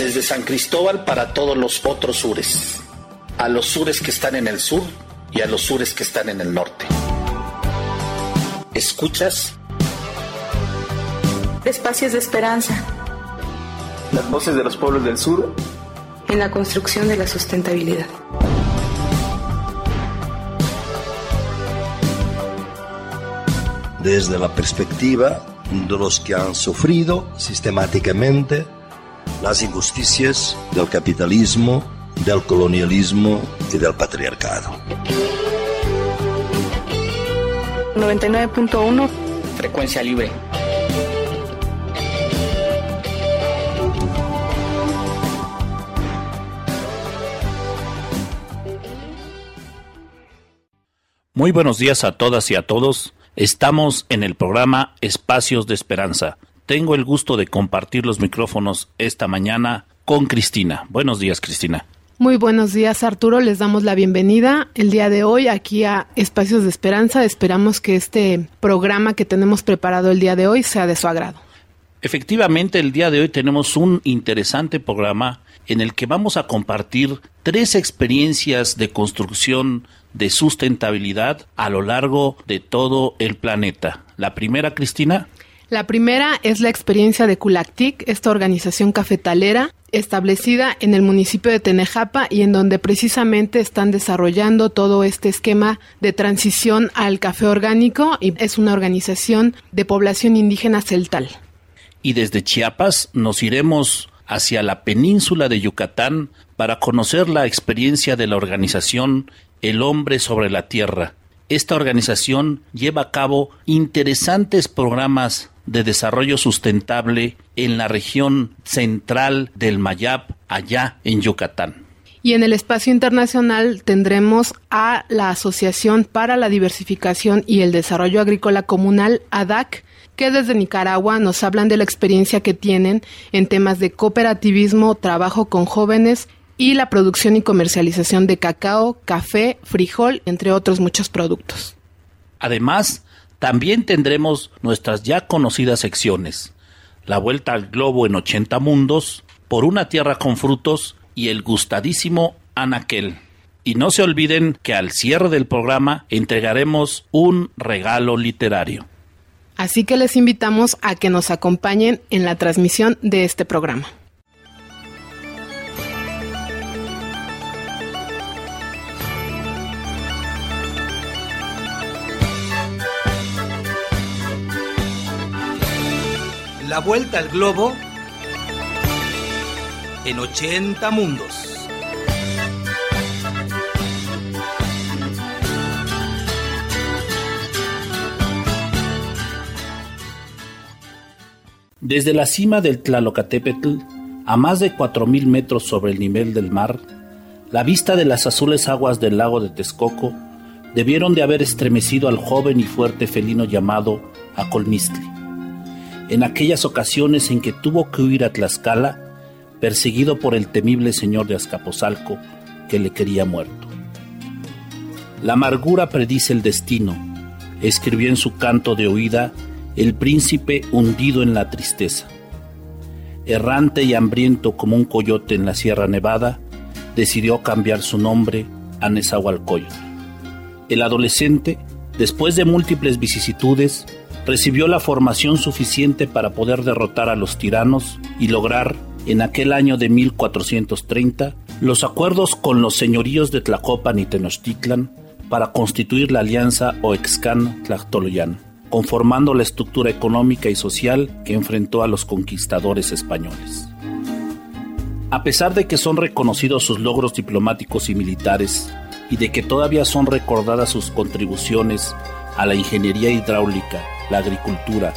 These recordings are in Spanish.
desde San Cristóbal para todos los otros sures, a los sures que están en el sur y a los sures que están en el norte. ¿Escuchas? Espacios de esperanza. Las voces de los pueblos del sur. En la construcción de la sustentabilidad. Desde la perspectiva de los que han sufrido sistemáticamente las injusticias del capitalismo, del colonialismo y del patriarcado. 99.1 Frecuencia libre. Muy buenos días a todas y a todos. Estamos en el programa Espacios de Esperanza. Tengo el gusto de compartir los micrófonos esta mañana con Cristina. Buenos días, Cristina. Muy buenos días, Arturo. Les damos la bienvenida el día de hoy aquí a Espacios de Esperanza. Esperamos que este programa que tenemos preparado el día de hoy sea de su agrado. Efectivamente, el día de hoy tenemos un interesante programa en el que vamos a compartir tres experiencias de construcción de sustentabilidad a lo largo de todo el planeta. La primera, Cristina. La primera es la experiencia de Culactic, esta organización cafetalera establecida en el municipio de Tenejapa y en donde precisamente están desarrollando todo este esquema de transición al café orgánico y es una organización de población indígena celtal. Y desde Chiapas nos iremos hacia la península de Yucatán para conocer la experiencia de la organización El hombre sobre la tierra. Esta organización lleva a cabo interesantes programas de Desarrollo Sustentable en la región central del Mayab, allá en Yucatán. Y en el espacio internacional tendremos a la Asociación para la Diversificación y el Desarrollo Agrícola Comunal, ADAC, que desde Nicaragua nos hablan de la experiencia que tienen en temas de cooperativismo, trabajo con jóvenes y la producción y comercialización de cacao, café, frijol, entre otros muchos productos. Además, también tendremos nuestras ya conocidas secciones, la vuelta al globo en 80 mundos, por una tierra con frutos y el gustadísimo Anaquel. Y no se olviden que al cierre del programa entregaremos un regalo literario. Así que les invitamos a que nos acompañen en la transmisión de este programa. La vuelta al globo en 80 mundos. Desde la cima del Tlalocatépetl, a más de 4.000 metros sobre el nivel del mar, la vista de las azules aguas del lago de Texcoco debieron de haber estremecido al joven y fuerte felino llamado Acolmistli en aquellas ocasiones en que tuvo que huir a Tlaxcala, perseguido por el temible señor de Azcapotzalco, que le quería muerto. La amargura predice el destino, escribió en su canto de oída el príncipe hundido en la tristeza. Errante y hambriento como un coyote en la Sierra Nevada, decidió cambiar su nombre a Nezahualcóyotl. El adolescente, después de múltiples vicisitudes, recibió la formación suficiente para poder derrotar a los tiranos y lograr, en aquel año de 1430, los acuerdos con los señoríos de Tlacopan y Tenochtitlan para constituir la alianza Oexcan-Tlactoloyan, conformando la estructura económica y social que enfrentó a los conquistadores españoles. A pesar de que son reconocidos sus logros diplomáticos y militares, y de que todavía son recordadas sus contribuciones a la ingeniería hidráulica la agricultura,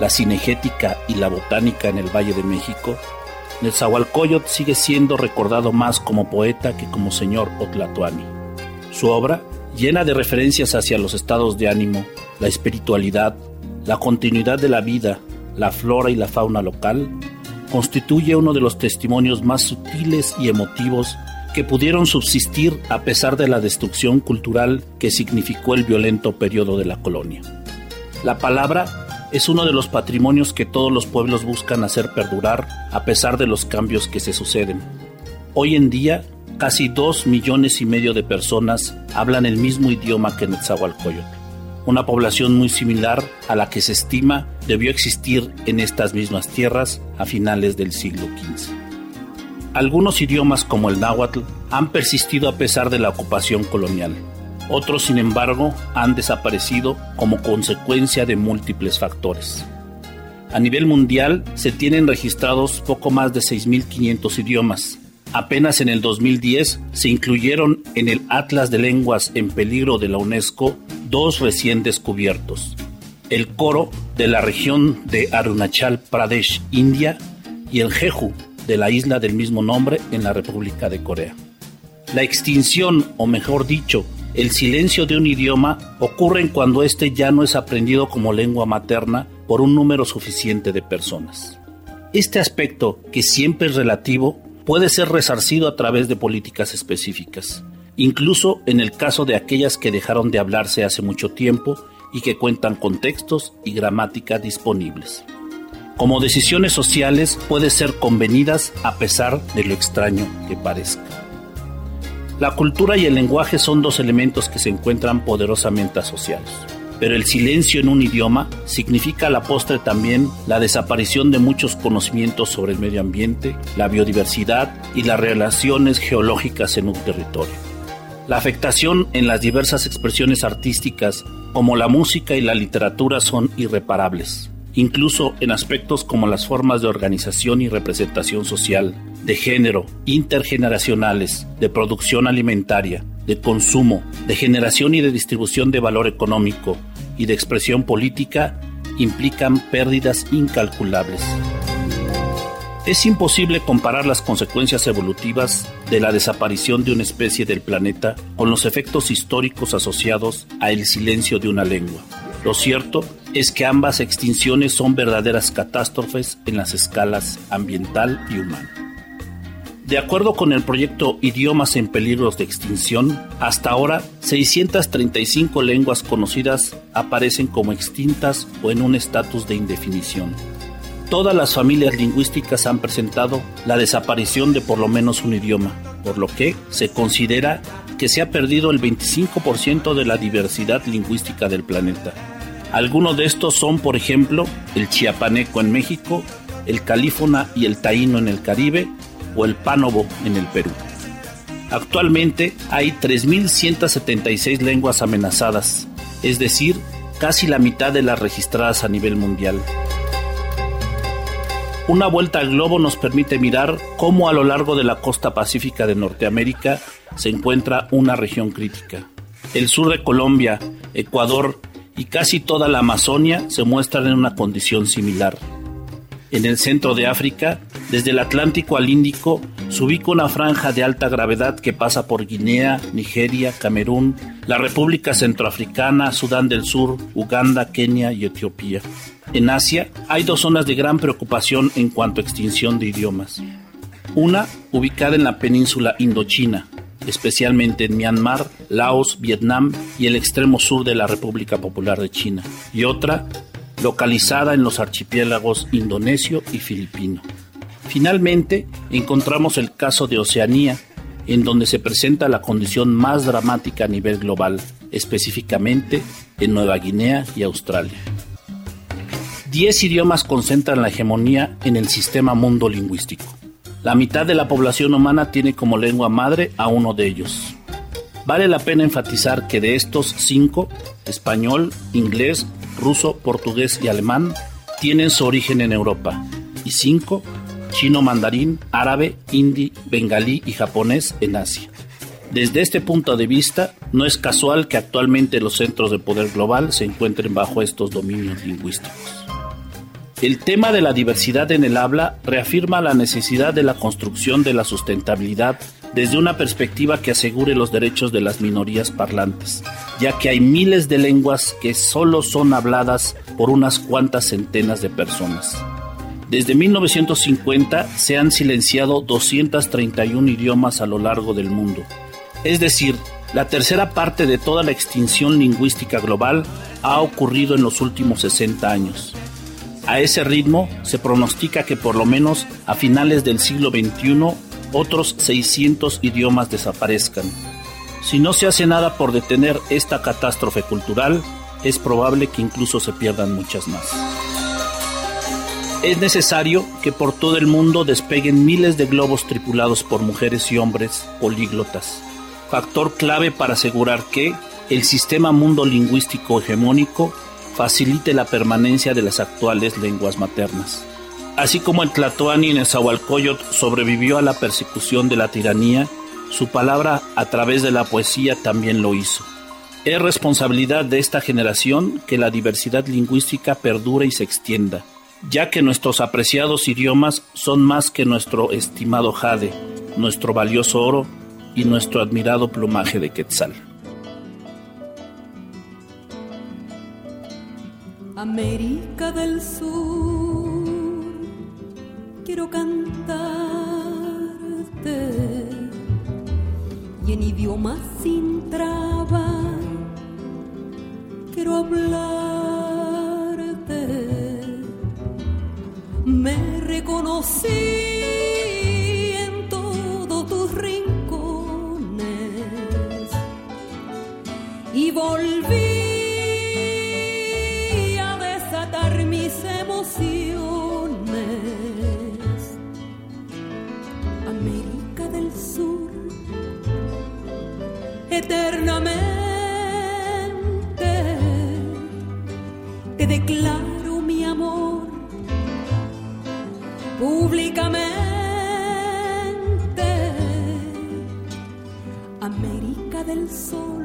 la cinegética y la botánica en el Valle de México, Nezahualcóyotl sigue siendo recordado más como poeta que como señor Otlatoani. Su obra, llena de referencias hacia los estados de ánimo, la espiritualidad, la continuidad de la vida, la flora y la fauna local, constituye uno de los testimonios más sutiles y emotivos que pudieron subsistir a pesar de la destrucción cultural que significó el violento periodo de la colonia. La palabra es uno de los patrimonios que todos los pueblos buscan hacer perdurar a pesar de los cambios que se suceden. Hoy en día, casi dos millones y medio de personas hablan el mismo idioma que Netzahualcoyotl, una población muy similar a la que se estima debió existir en estas mismas tierras a finales del siglo XV. Algunos idiomas como el náhuatl han persistido a pesar de la ocupación colonial. Otros, sin embargo, han desaparecido como consecuencia de múltiples factores. A nivel mundial se tienen registrados poco más de 6.500 idiomas, Apenas en el 2010 se incluyeron en el Atlas de Lenguas en Peligro de la UNESCO dos recién descubiertos, el Coro de la región de Arunachal Pradesh, India, y el Jeju de la isla del mismo nombre en la República de Corea. La extinción, o mejor dicho, el silencio de un idioma ocurren cuando éste ya no es aprendido como lengua materna por un número suficiente de personas. Este aspecto, que siempre es relativo, puede ser resarcido a través de políticas específicas, incluso en el caso de aquellas que dejaron de hablarse hace mucho tiempo y que cuentan con textos y gramática disponibles. Como decisiones sociales puede ser convenidas a pesar de lo extraño que parezca. La cultura y el lenguaje son dos elementos que se encuentran poderosamente asociados pero el silencio en un idioma significa a la postre también la desaparición de muchos conocimientos sobre el medio ambiente, la biodiversidad y las relaciones geológicas en un territorio. La afectación en las diversas expresiones artísticas, como la música y la literatura, son irreparables, incluso en aspectos como las formas de organización y representación social, de género, intergeneracionales, de producción alimentaria, de consumo, de generación y de distribución de valor económico, y de expresión política implican pérdidas incalculables. Es imposible comparar las consecuencias evolutivas de la desaparición de una especie del planeta con los efectos históricos asociados a el silencio de una lengua. Lo cierto es que ambas extinciones son verdaderas catástrofes en las escalas ambiental y humana. De acuerdo con el proyecto Idiomas en Peligros de Extinción, hasta ahora 635 lenguas conocidas aparecen como extintas o en un estatus de indefinición. Todas las familias lingüísticas han presentado la desaparición de por lo menos un idioma, por lo que se considera que se ha perdido el 25% de la diversidad lingüística del planeta. Algunos de estos son, por ejemplo, el chiapaneco en México, el calífona y el taíno en el Caribe, o el pánovo en el Perú. Actualmente hay 3.176 lenguas amenazadas, es decir, casi la mitad de las registradas a nivel mundial. Una vuelta al globo nos permite mirar cómo a lo largo de la costa pacífica de Norteamérica se encuentra una región crítica. El sur de Colombia, Ecuador y casi toda la Amazonia se muestran en una condición similar. En el centro de África, desde el Atlántico al Índico, se ubica una franja de alta gravedad que pasa por Guinea, Nigeria, Camerún, la República Centroafricana, Sudán del Sur, Uganda, Kenia y Etiopía. En Asia hay dos zonas de gran preocupación en cuanto a extinción de idiomas. Una, ubicada en la península Indochina, especialmente en Myanmar, Laos, Vietnam y el extremo sur de la República Popular de China. Y otra, localizada en los archipiélagos indonesio y filipino. Finalmente, encontramos el caso de Oceanía, en donde se presenta la condición más dramática a nivel global, específicamente en Nueva Guinea y Australia. Diez idiomas concentran la hegemonía en el sistema mundo lingüístico. La mitad de la población humana tiene como lengua madre a uno de ellos. Vale la pena enfatizar que de estos cinco, español, inglés, ruso, portugués y alemán, tienen su origen en Europa, y cinco, chino mandarín, árabe, hindi, bengalí y japonés en Asia. Desde este punto de vista, no es casual que actualmente los centros de poder global se encuentren bajo estos dominios lingüísticos. El tema de la diversidad en el habla reafirma la necesidad de la construcción de la sustentabilidad desde una perspectiva que asegure los derechos de las minorías parlantes, ya que hay miles de lenguas que solo son habladas por unas cuantas centenas de personas. Desde 1950 se han silenciado 231 idiomas a lo largo del mundo, es decir, La tercera parte de toda la extinción lingüística global ha ocurrido en los últimos 60 años. A ese ritmo se pronostica que por lo menos a finales del siglo XXI otros 600 idiomas desaparezcan. Si no se hace nada por detener esta catástrofe cultural, es probable que incluso se pierdan muchas más. Es necesario que por todo el mundo despeguen miles de globos tripulados por mujeres y hombres políglotas factor clave para asegurar que el sistema mundo lingüístico hegemónico facilite la permanencia de las actuales lenguas maternas. Así como el Tlatoani Nezahualcóyotl sobrevivió a la persecución de la tiranía, su palabra a través de la poesía también lo hizo. Es responsabilidad de esta generación que la diversidad lingüística perdure y se extienda, ya que nuestros apreciados idiomas son más que nuestro estimado jade, nuestro valioso oro y nuestro admirado plumaje de quetzal. América del Sur, quiero cantarte y en idioma sin traba quiero hablarte. Me reconocí y volví eternamente te declaro mi amor públicamente. América del Sol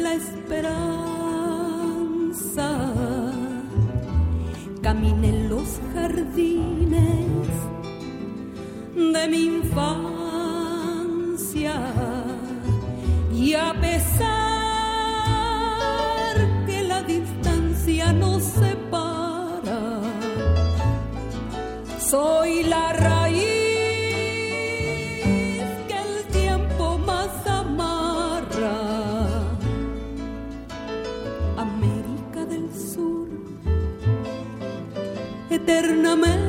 la esperanza. Caminé en los jardines de mi infancia eternamente.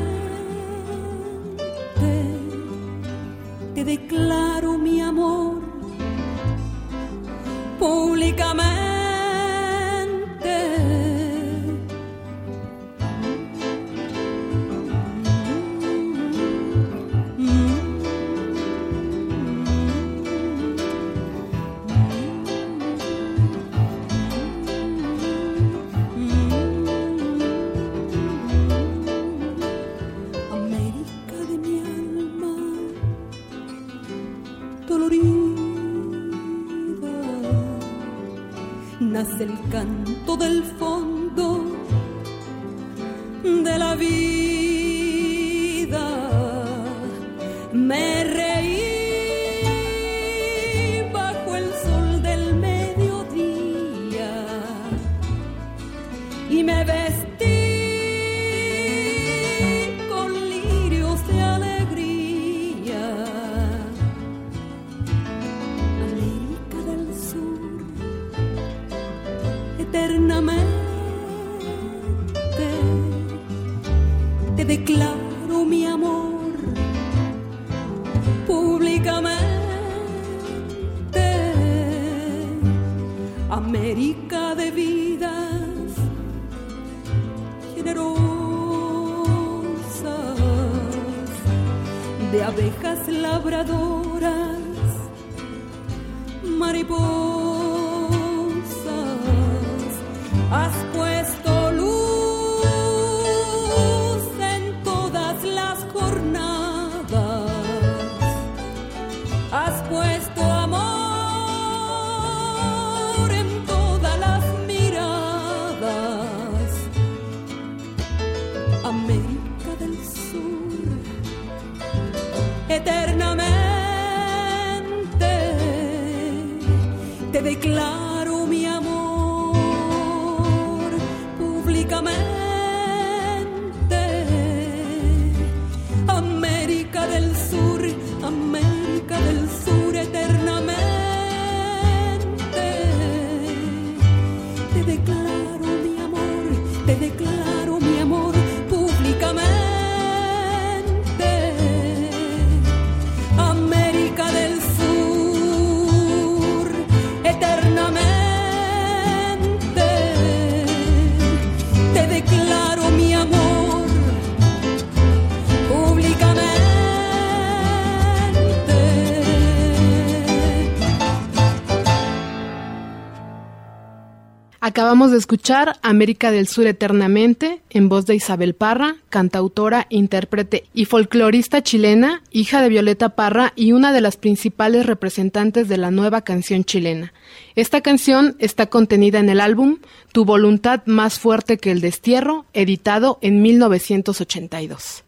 Acabamos de escuchar América del Sur Eternamente en voz de Isabel Parra, cantautora, intérprete y folclorista chilena, hija de Violeta Parra y una de las principales representantes de la nueva canción chilena. Esta canción está contenida en el álbum Tu voluntad más fuerte que el destierro, editado en 1982.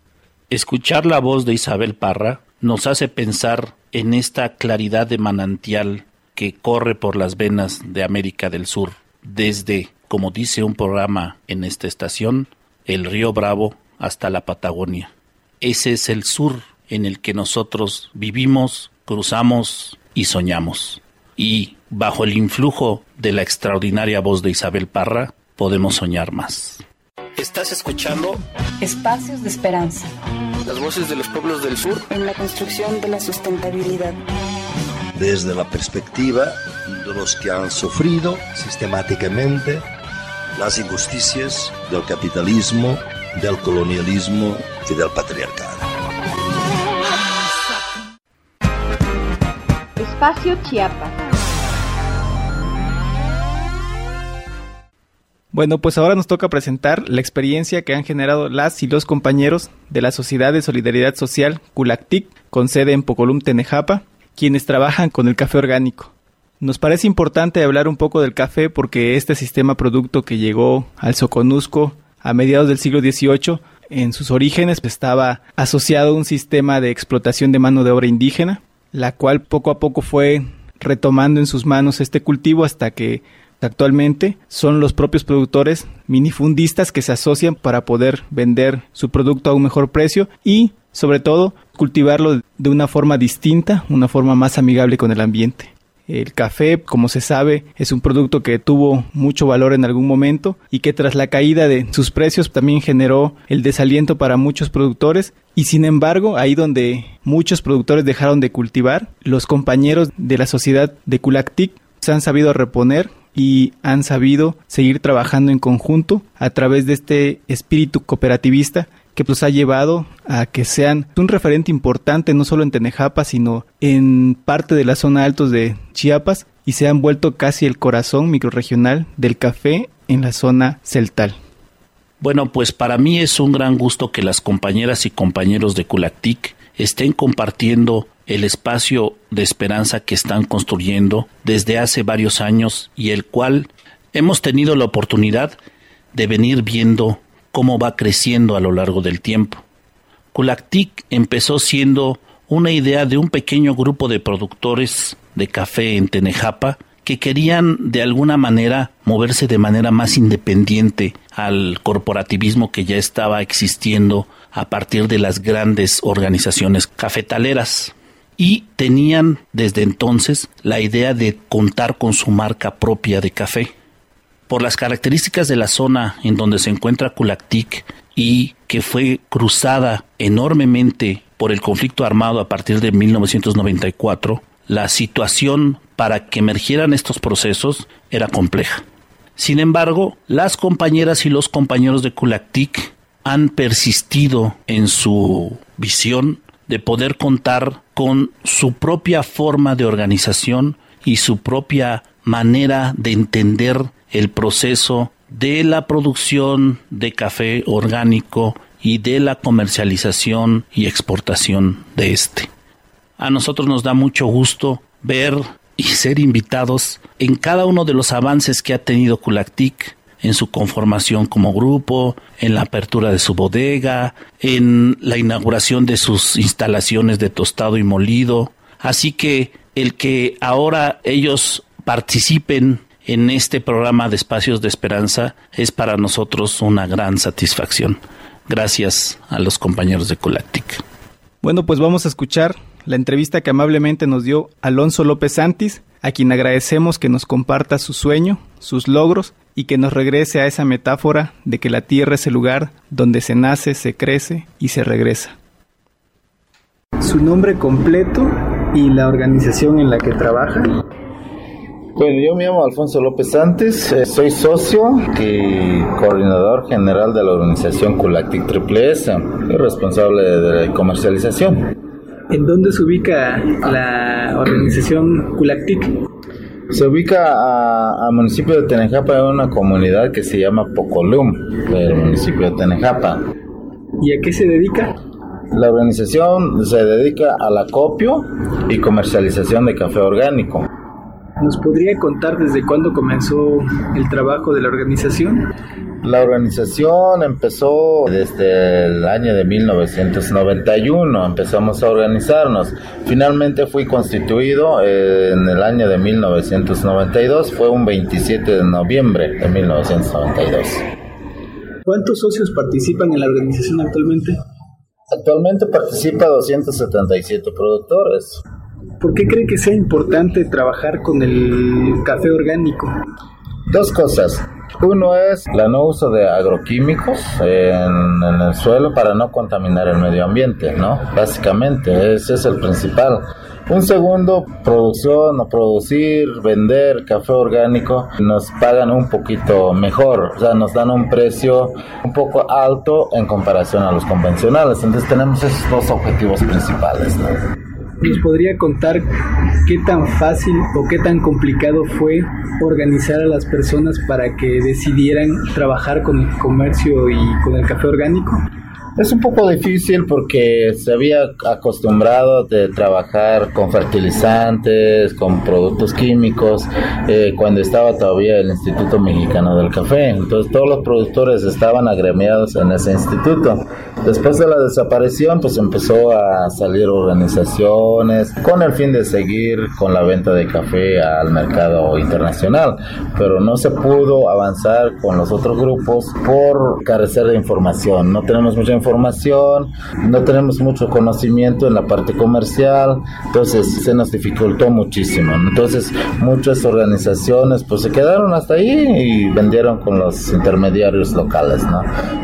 Escuchar la voz de Isabel Parra nos hace pensar en esta claridad de manantial que corre por las venas de América del Sur desde, como dice un programa en esta estación, el río Bravo hasta la Patagonia. Ese es el sur en el que nosotros vivimos, cruzamos y soñamos. Y bajo el influjo de la extraordinaria voz de Isabel Parra, podemos soñar más. Estás escuchando Espacios de esperanza Las voces de los pueblos del sur. en la construcción de la sustentabilidad. desde la perspectiva los que han sufrido sistemáticamente las injusticias del capitalismo, del colonialismo y del patriarcado. Espacio Chiapas. Bueno, pues ahora nos toca presentar la experiencia que han generado las y los compañeros de la Sociedad de Solidaridad Social Culactic, con sede en Pocolum, Tenejapa, quienes trabajan con el café orgánico. Nos parece importante hablar un poco del café porque este sistema producto que llegó al Soconusco a mediados del siglo XVIII, en sus orígenes estaba asociado a un sistema de explotación de mano de obra indígena, la cual poco a poco fue retomando en sus manos este cultivo hasta que actualmente son los propios productores minifundistas que se asocian para poder vender su producto a un mejor precio y sobre todo cultivarlo de una forma distinta, una forma más amigable con el ambiente. El café, como se sabe, es un producto que tuvo mucho valor en algún momento y que tras la caída de sus precios también generó el desaliento para muchos productores. Y sin embargo, ahí donde muchos productores dejaron de cultivar, los compañeros de la sociedad de Culactic se han sabido reponer y han sabido seguir trabajando en conjunto a través de este espíritu cooperativista que pues ha llevado a que sean un referente importante no solo en Tenejapa, sino en parte de la zona altos de Chiapas y se han vuelto casi el corazón microrregional del café en la zona celtal. Bueno, pues para mí es un gran gusto que las compañeras y compañeros de Culactic estén compartiendo el espacio de esperanza que están construyendo desde hace varios años y el cual hemos tenido la oportunidad de venir viendo cómo va creciendo a lo largo del tiempo. Culactic empezó siendo una idea de un pequeño grupo de productores de café en Tenejapa que querían de alguna manera moverse de manera más independiente al corporativismo que ya estaba existiendo a partir de las grandes organizaciones cafetaleras y tenían desde entonces la idea de contar con su marca propia de café. Por las características de la zona en donde se encuentra Culactic y que fue cruzada enormemente por el conflicto armado a partir de 1994, la situación para que emergieran estos procesos era compleja. Sin embargo, las compañeras y los compañeros de Culactic han persistido en su visión de poder contar con su propia forma de organización y su propia manera de entender el proceso de la producción de café orgánico y de la comercialización y exportación de este. A nosotros nos da mucho gusto ver y ser invitados en cada uno de los avances que ha tenido Culactic en su conformación como grupo, en la apertura de su bodega, en la inauguración de sus instalaciones de tostado y molido. Así que el que ahora ellos participen en este programa de Espacios de Esperanza es para nosotros una gran satisfacción. Gracias a los compañeros de Colactic. Bueno, pues vamos a escuchar la entrevista que amablemente nos dio Alonso López Santis, a quien agradecemos que nos comparta su sueño, sus logros y que nos regrese a esa metáfora de que la tierra es el lugar donde se nace, se crece y se regresa. Su nombre completo y la organización en la que trabaja. Bueno, yo me llamo Alfonso López Santos, eh, soy socio y coordinador general de la organización Culactic Triple S y responsable de la comercialización. ¿En dónde se ubica la organización Culactic? Se ubica al municipio de Tenejapa en una comunidad que se llama Pocolum, del municipio de Tenejapa. ¿Y a qué se dedica? La organización se dedica al acopio y comercialización de café orgánico. ¿Nos podría contar desde cuándo comenzó el trabajo de la organización? La organización empezó desde el año de 1991, empezamos a organizarnos. Finalmente fui constituido en el año de 1992, fue un 27 de noviembre de 1992. ¿Cuántos socios participan en la organización actualmente? Actualmente participa 277 productores. ¿Por qué cree que sea importante trabajar con el café orgánico? Dos cosas. Uno es la no uso de agroquímicos en, en, el suelo para no contaminar el medio ambiente, ¿no? Básicamente, ese es el principal. Un segundo, producción o producir, vender café orgánico, nos pagan un poquito mejor, o sea, nos dan un precio un poco alto en comparación a los convencionales. Entonces tenemos esos dos objetivos principales, ¿no? ¿Nos podría contar qué tan fácil o qué tan complicado fue organizar a las personas para que decidieran trabajar con el comercio y con el café orgánico? Es un poco difícil porque se había acostumbrado de trabajar con fertilizantes, con productos químicos, eh, cuando estaba todavía el Instituto Mexicano del Café. Entonces todos los productores estaban agremiados en ese instituto. Después de la desaparición, pues empezó a salir organizaciones con el fin de seguir con la venta de café al mercado internacional, pero no se pudo avanzar con los otros grupos por carecer de información. No tenemos mucha información, no tenemos mucho conocimiento en la parte comercial, entonces se nos dificultó muchísimo. Entonces muchas organizaciones pues se quedaron hasta ahí y vendieron con los intermediarios locales, ¿no?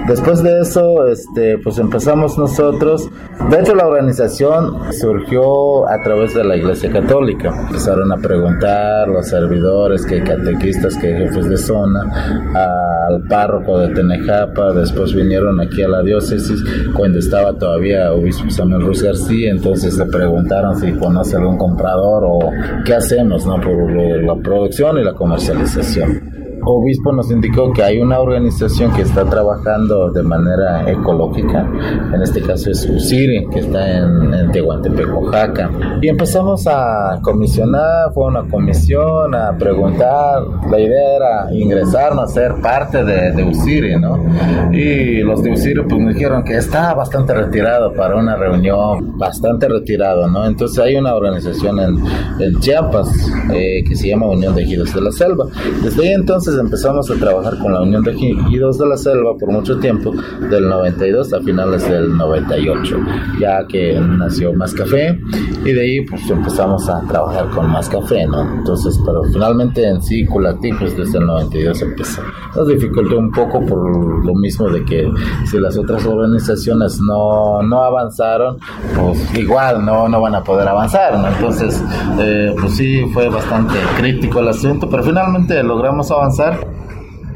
Después de eso, este, pues empezamos nosotros. De hecho, la organización surgió a través de la Iglesia Católica. Empezaron a preguntar los servidores, que catequistas, que jefes de zona, al párroco de Tenejapa, después vinieron aquí a la diócesis cuando estaba todavía obispo Samuel Ruiz García, entonces le preguntaron si conoce algún comprador o qué hacemos ¿no? por la producción y la comercialización obispo nos indicó que hay una organización que está trabajando de manera ecológica, en este caso es USIRI, que está en, en Tehuantepec, Oaxaca. Y empezamos a comisionar, fue una comisión, a preguntar, la idea era ingresarnos, ser parte de, de USIRI, ¿no? Y los de USIRI pues me dijeron que está bastante retirado para una reunión, bastante retirado, ¿no? Entonces hay una organización en, en Chiapas eh, que se llama Unión de Ejidos de la Selva. Desde ahí entonces empezamos a trabajar con la Unión de Ejidos de la Selva por mucho tiempo, del 92 a finales del 98, ya que nació Más Café y de ahí pues empezamos a trabajar con Más Café, ¿no? Entonces, pero finalmente en sí, Culati, pues desde el 92 empezó. Nos dificultó un poco por lo mismo de que si las otras organizaciones no, no avanzaron, pues igual no, no van a poder avanzar, ¿no? Entonces, eh, pues sí, fue bastante crítico el asunto, pero finalmente logramos avanzar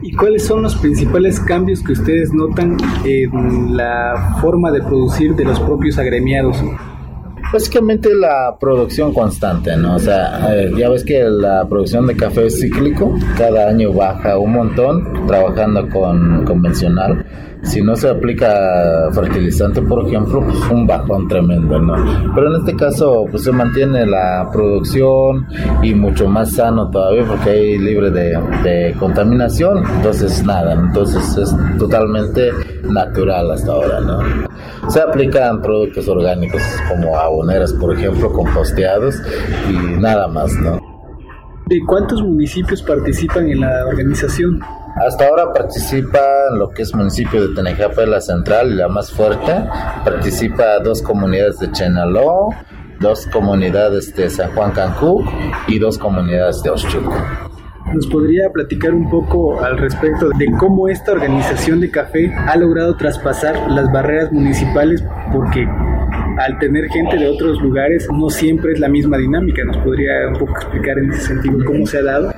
¿Y cuáles son los principales cambios que ustedes notan en la forma de producir de los propios agremiados? Básicamente la producción constante, ¿no? O sea, eh, ya ves que la producción de café es cíclico, cada año baja un montón trabajando con convencional si no se aplica fertilizante, por ejemplo, pues un bajón tremendo, ¿no? Pero en este caso, pues se mantiene la producción y mucho más sano todavía porque hay libre de, de contaminación, entonces nada, entonces es totalmente natural hasta ahora, ¿no? Se aplican productos orgánicos como aboneras, por ejemplo, composteados y nada más, ¿no? ¿De cuántos municipios participan en la organización? Hasta ahora participan lo que es municipio de Tenejapa, la central la más fuerte. Participa dos comunidades de Chenaló, dos comunidades de San Juan Cancún y dos comunidades de Ochuco. ¿Nos podría platicar un poco al respecto de cómo esta organización de café ha logrado traspasar las barreras municipales? Porque al tener gente de otros lugares no siempre es la misma dinámica. ¿Nos podría un poco explicar en ese sentido cómo se ha dado?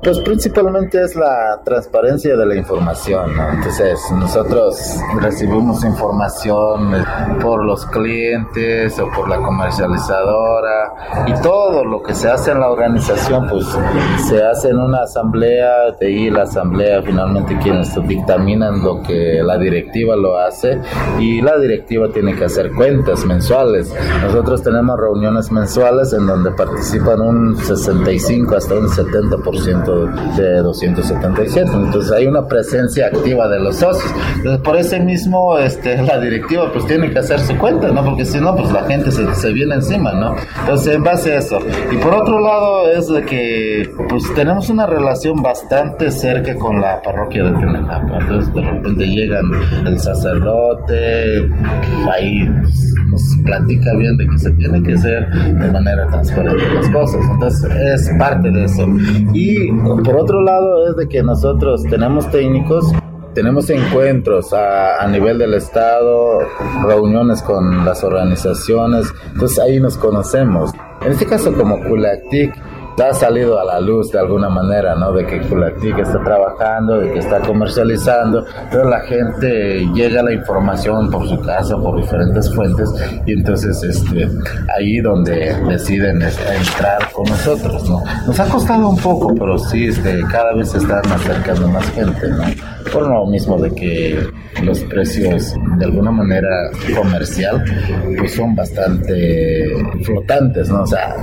Pues principalmente es la transparencia de la información, ¿no? Entonces nosotros recibimos información por los clientes o por la comercializadora y todo lo que se hace en la organización pues se hace en una asamblea, de ahí la asamblea finalmente quienes dictaminan lo que la directiva lo hace y la directiva tiene que hacer cuentas mensuales. Nosotros tenemos reuniones mensuales en donde participan un 65 hasta un 70% de 277. Entonces hay una presencia activa de los socios. Entonces por ese mismo este, la directiva pues tiene que hacer su cuenta, ¿no? Porque si no, pues la gente se, se viene encima, ¿no? Entonces en base a eso. Y por otro lado es de que pues tenemos una relación bastante cerca con la parroquia de Tenejapa. Entonces de repente llegan el sacerdote, ahí pues, nos platica bien de que se tiene que hacer de manera transparente las cosas. Entonces es parte de eso. Y por otro lado es de que nosotros tenemos técnicos tenemos encuentros a, nivel del Estado, reuniones con las organizaciones, entonces ahí nos conocemos. En este caso como Culactic, ha salido a la luz de alguna manera, ¿no? De que Culatic está trabajando, de que está comercializando, pero la gente llega a la información por su casa, por diferentes fuentes, y entonces este, ahí donde deciden entrar con nosotros, ¿no? Nos ha costado un poco, pero sí, este, cada vez se están acercando más gente, ¿no? Por lo mismo de que los precios de alguna manera comercial pues son bastante flotantes, ¿no? O sea,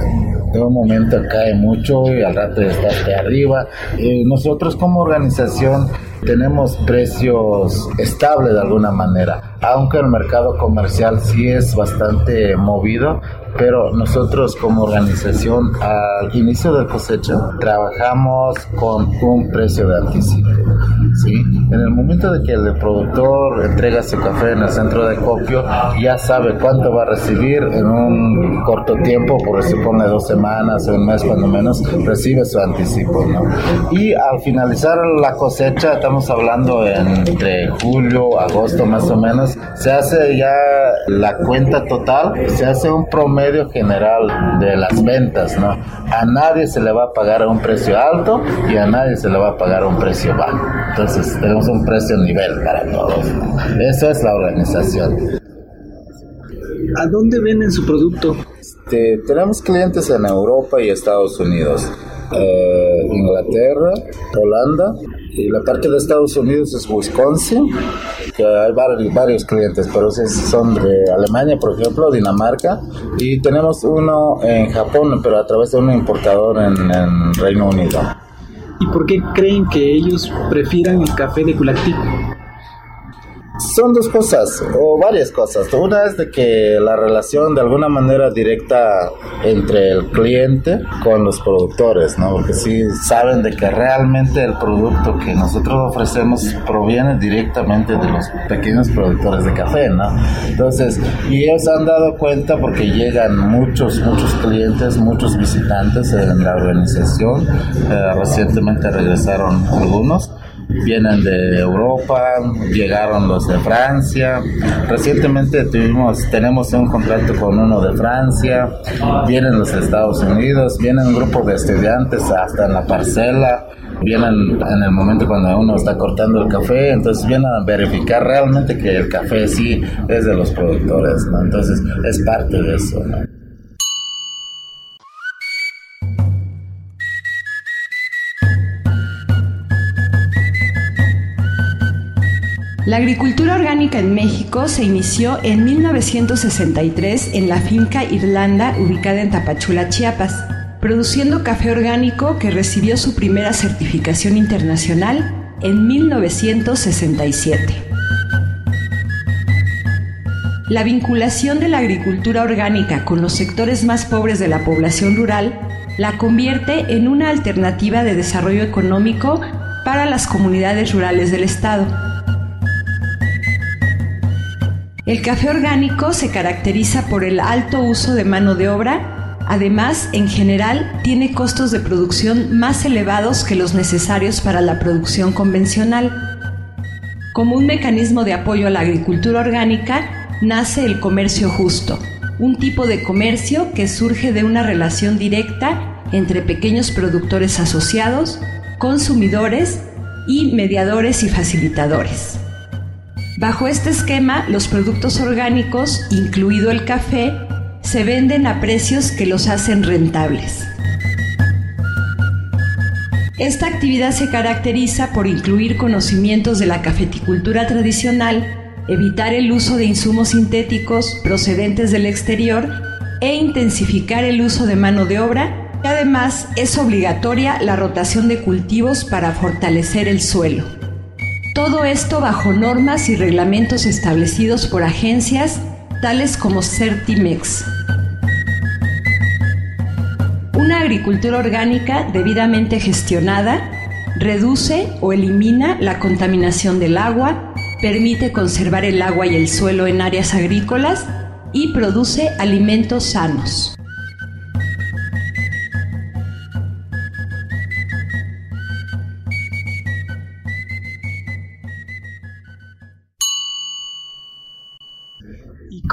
de un momento cae mucho y al rato está hasta arriba. Eh, nosotros como organización tenemos precios estables de alguna manera, aunque el mercado comercial sí es bastante movido, pero nosotros como organización al inicio del cosecha trabajamos con un precio de anticipo. ¿sí? En el momento de que el productor entrega su café en el centro de copio, ya sabe cuánto va a recibir en un corto tiempo, por supone dos semanas o un mes cuando menos, recibe su anticipo. ¿no? Y al finalizar la cosecha, estamos hablando entre julio, agosto más o menos, se hace ya la cuenta total, se hace un promedio general de las ventas, ¿no? A nadie se le va a pagar a un precio alto y a nadie se le va a pagar a un precio bajo. Entonces tenemos un precio nivel para todos. Eso es la organización. ¿A dónde venden su producto? Este, tenemos clientes en Europa y Estados Unidos. Eh, Inglaterra, Holanda y la parte de Estados Unidos es Wisconsin, que hay varios, clientes, pero son de Alemania, por ejemplo, Dinamarca, y tenemos uno en Japón, pero a través de un importador en, Reino Unido. ¿Y por qué creen que ellos prefieran el café de Culactic? Son dos cosas, o varias cosas. Una es de que la relación de alguna manera directa entre el cliente con los productores, ¿no? Porque sí saben de que realmente el producto que nosotros ofrecemos proviene directamente de los pequeños productores de café, ¿no? Entonces, y ellos han dado cuenta porque llegan muchos, muchos clientes, muchos visitantes en la organización. Eh, recientemente regresaron algunos vienen de Europa, llegaron los de Francia. Recientemente tuvimos, tenemos un contrato con uno de Francia, vienen los Estados Unidos, vienen un grupo de estudiantes hasta en la parcela, vienen en el momento cuando uno está cortando el café, entonces vienen a verificar realmente que el café sí es de los productores, ¿no? Entonces es parte de eso, ¿no? La agricultura orgánica en México se inició en 1963 en la finca Irlanda ubicada en Tapachula, Chiapas, produciendo café orgánico que recibió su primera certificación internacional en 1967. La vinculación de la agricultura orgánica con los sectores más pobres de la población rural la convierte en una alternativa de desarrollo económico para las comunidades rurales del Estado. El café orgánico se caracteriza por el alto uso de mano de obra, además en general tiene costos de producción más elevados que los necesarios para la producción convencional. Como un mecanismo de apoyo a la agricultura orgánica, nace el comercio justo, un tipo de comercio que surge de una relación directa entre pequeños productores asociados consumidores y mediadores y facilitadores. Bajo este esquema, los productos orgánicos, incluido el café, se venden a precios que los hacen rentables. Esta actividad se caracteriza por incluir conocimientos de la cafeticultura tradicional, evitar el uso de insumos sintéticos procedentes del exterior e intensificar el uso de mano de obra. Y además es obligatoria la rotación de cultivos para fortalecer el suelo. Todo esto bajo normas y reglamentos establecidos por agencias tales como Certimex. Una agricultura orgánica debidamente gestionada reduce o elimina la contaminación del agua, permite conservar el agua y el suelo en áreas agrícolas y produce alimentos sanos.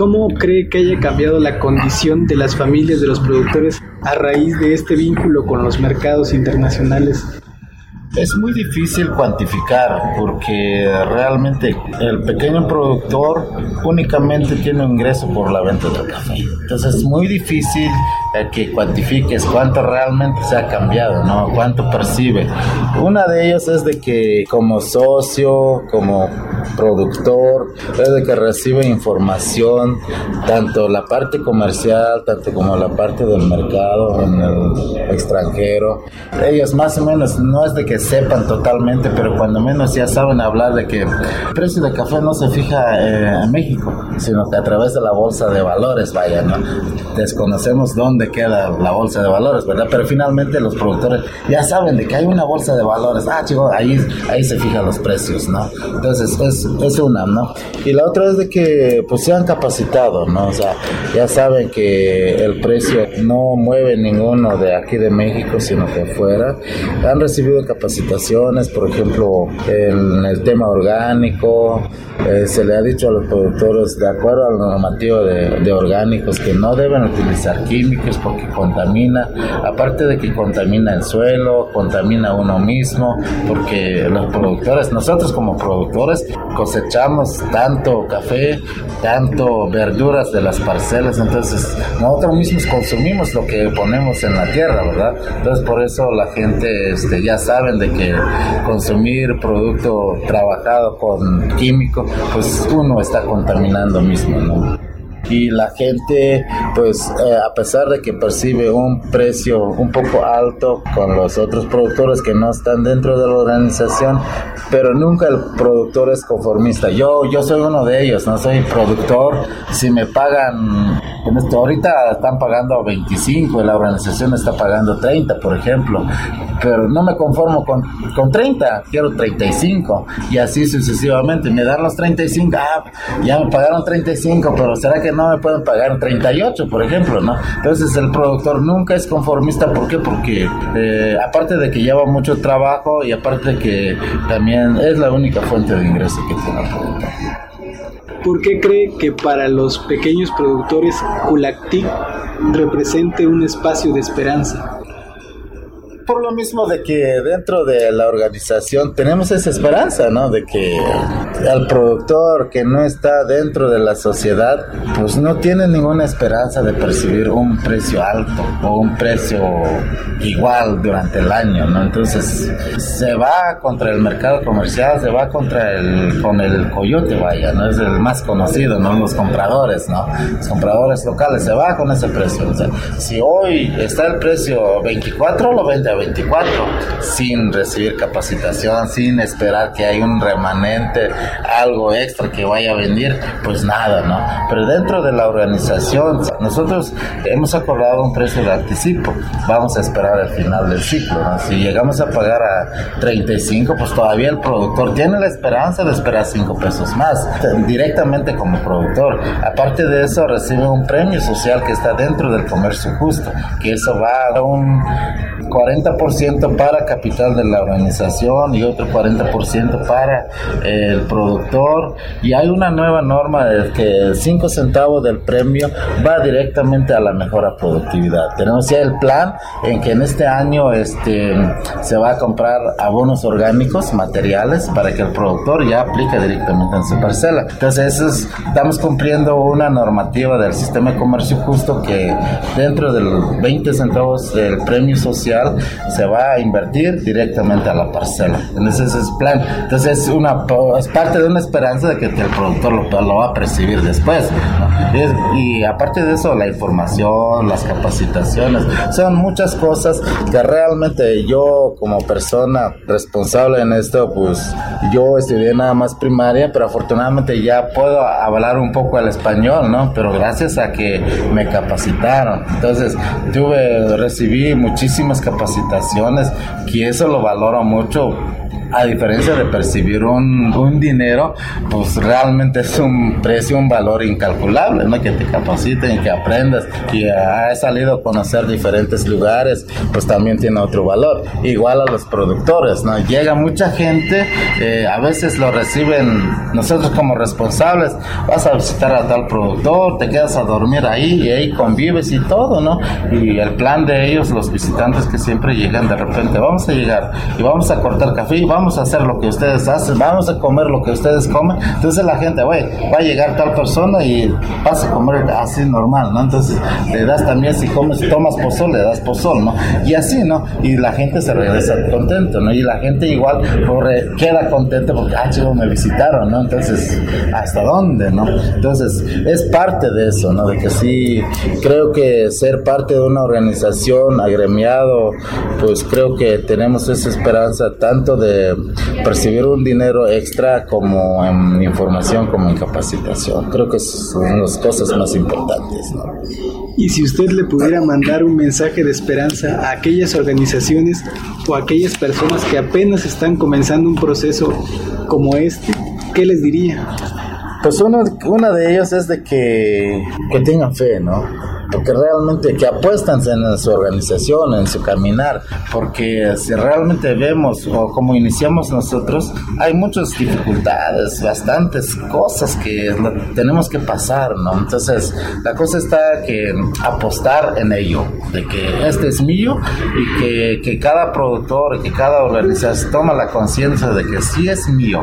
Cómo cree que haya cambiado la condición de las familias de los productores a raíz de este vínculo con los mercados internacionales? Es muy difícil cuantificar porque realmente el pequeño productor únicamente tiene ingreso por la venta del café. Entonces es muy difícil que cuantifiques cuánto realmente se ha cambiado, ¿no? Cuánto percibe. Una de ellas es de que como socio, como productor, es de que recibe información, tanto la parte comercial, tanto como la parte del mercado en el extranjero. Ellos más o menos no es de que sepan totalmente, pero cuando menos ya saben hablar de que el precio del café no se fija eh, en México, sino que a través de la bolsa de valores, vaya, ¿no? Desconocemos dónde queda la bolsa de valores, ¿verdad? Pero finalmente los productores ya saben de que hay una bolsa de valores, ah, chicos, ahí, ahí se fijan los precios, ¿no? Entonces, es, es una, ¿no? Y la otra es de que, pues, se han capacitado, ¿no? O sea, ya saben que el precio no mueve ninguno de aquí de México, sino que afuera. Han recibido capacitaciones, por ejemplo, en el tema orgánico, eh, se le ha dicho a los productores, de acuerdo al normativo de, de, orgánicos, que no deben utilizar químicos porque contamina, aparte de que contamina el suelo, contamina uno mismo, porque los productores, nosotros como productores, cosechamos tanto café, tanto verduras de las parcelas, entonces nosotros mismos consumimos lo que ponemos en la tierra, ¿verdad? Entonces por eso la gente este, ya saben de que consumir producto trabajado con químicos, pues uno está contaminando mismo, ¿no? Y la gente pues eh, a pesar de que percibe un precio un poco alto con los otros productores que no están dentro de la organización pero nunca el productor es conformista. Yo yo soy uno de ellos no soy productor. Si me pagan en esto ahorita están pagando 25 y la organización está pagando 30 por ejemplo pero no me conformo con, con 30 quiero 35 y así sucesivamente. Me dan los 35 ah, ya me pagaron 35 pero será que no me pueden pagar 38, por ejemplo, ¿no? Entonces el productor nunca es conformista, ¿por qué? Porque eh, aparte de que lleva mucho trabajo y aparte de que también es la única fuente de ingreso que tiene el productor. ¿Por qué cree que para los pequeños productores Culactic represente un espacio de esperanza? Por lo mismo de que dentro de la organización tenemos esa esperanza, ¿no? De que al productor que no está dentro de la sociedad, pues no tiene ninguna esperanza de percibir un precio alto o un precio igual durante el año, ¿no? Entonces se va contra el mercado comercial, se va contra el con el coyote, vaya, ¿no? Es el más conocido, ¿no? Los compradores, ¿no? Los compradores locales se va con ese precio. O sea, si hoy está el precio 24, lo vende a 24 sin recibir capacitación, sin esperar que hay un remanente, algo extra que vaya a venir, pues nada, ¿no? Pero dentro de la organización, nosotros hemos acordado un precio de anticipo, vamos a esperar el final del ciclo, ¿no? Si llegamos a pagar a 35, pues todavía el productor tiene la esperanza de esperar 5 pesos más, directamente como productor. Aparte de eso, recibe un premio social que está dentro del comercio justo, que eso va a un 40 40% para capital de la organización y otro 40% para el productor. Y hay una nueva norma de que 5 centavos del premio va directamente a la mejora productividad. Tenemos ya el plan en que en este año este, se va a comprar abonos orgánicos, materiales, para que el productor ya aplique directamente en su parcela. Entonces, estamos cumpliendo una normativa del sistema de comercio justo que dentro del 20 centavos del premio social se va a invertir directamente a la parcela. Ese es el plan. Entonces, es, una, es parte de una esperanza de que el productor lo, lo va a percibir después. Y, aparte de eso, la información, las capacitaciones, son muchas cosas que realmente yo como persona responsable en esto, pues yo estudié nada más primaria, pero afortunadamente ya puedo hablar un poco el español, ¿no? Pero gracias a que me capacitaron. Entonces, tuve, recibí muchísimas capacitaciones, que eso lo valoro mucho a diferencia de percibir un, un, dinero, pues realmente es un precio, un valor incalculable, ¿no? Que te capaciten, que aprendas, que has salido a conocer diferentes lugares, pues también tiene otro valor. Igual a los productores, ¿no? Llega mucha gente, eh, a veces lo reciben nosotros como responsables, vas a visitar a tal productor, te quedas a dormir ahí y ahí convives y todo, ¿no? Y el plan de ellos, los visitantes que siempre llegan de repente, vamos a llegar y vamos a cortar café y vamos vamos a hacer lo que ustedes hacen, vamos a comer lo que ustedes comen. Entonces la gente, güey, va a llegar tal persona y vas a comer así normal, ¿no? Entonces le das también, si comes, tomas pozol, le das pozol, ¿no? Y así, ¿no? Y la gente se regresa contento, ¿no? Y la gente igual queda contenta porque, ah, chivo, me visitaron, ¿no? Entonces, ¿hasta dónde, no? Entonces, es parte de eso, ¿no? De que sí, creo que ser parte de una organización, agremiado, pues creo que tenemos esa esperanza tanto de percibir un dinero extra como en información, como en capacitación. Creo que son las cosas más importantes. Y si usted le pudiera mandar un mensaje de esperanza a aquellas organizaciones o a aquellas personas que apenas están comenzando un proceso como este, ¿qué les diría? Pues uno, una de ellos es de que, que tengan fe, ¿no? Porque realmente que apuestan en su organización, en su caminar, porque si realmente vemos o como iniciamos nosotros, hay muchas dificultades, bastantes cosas que tenemos que pasar, ¿no? Entonces, la cosa está que apostar en ello, de que este es mío y que, que cada productor, que cada organización toma la conciencia de que sí es mío.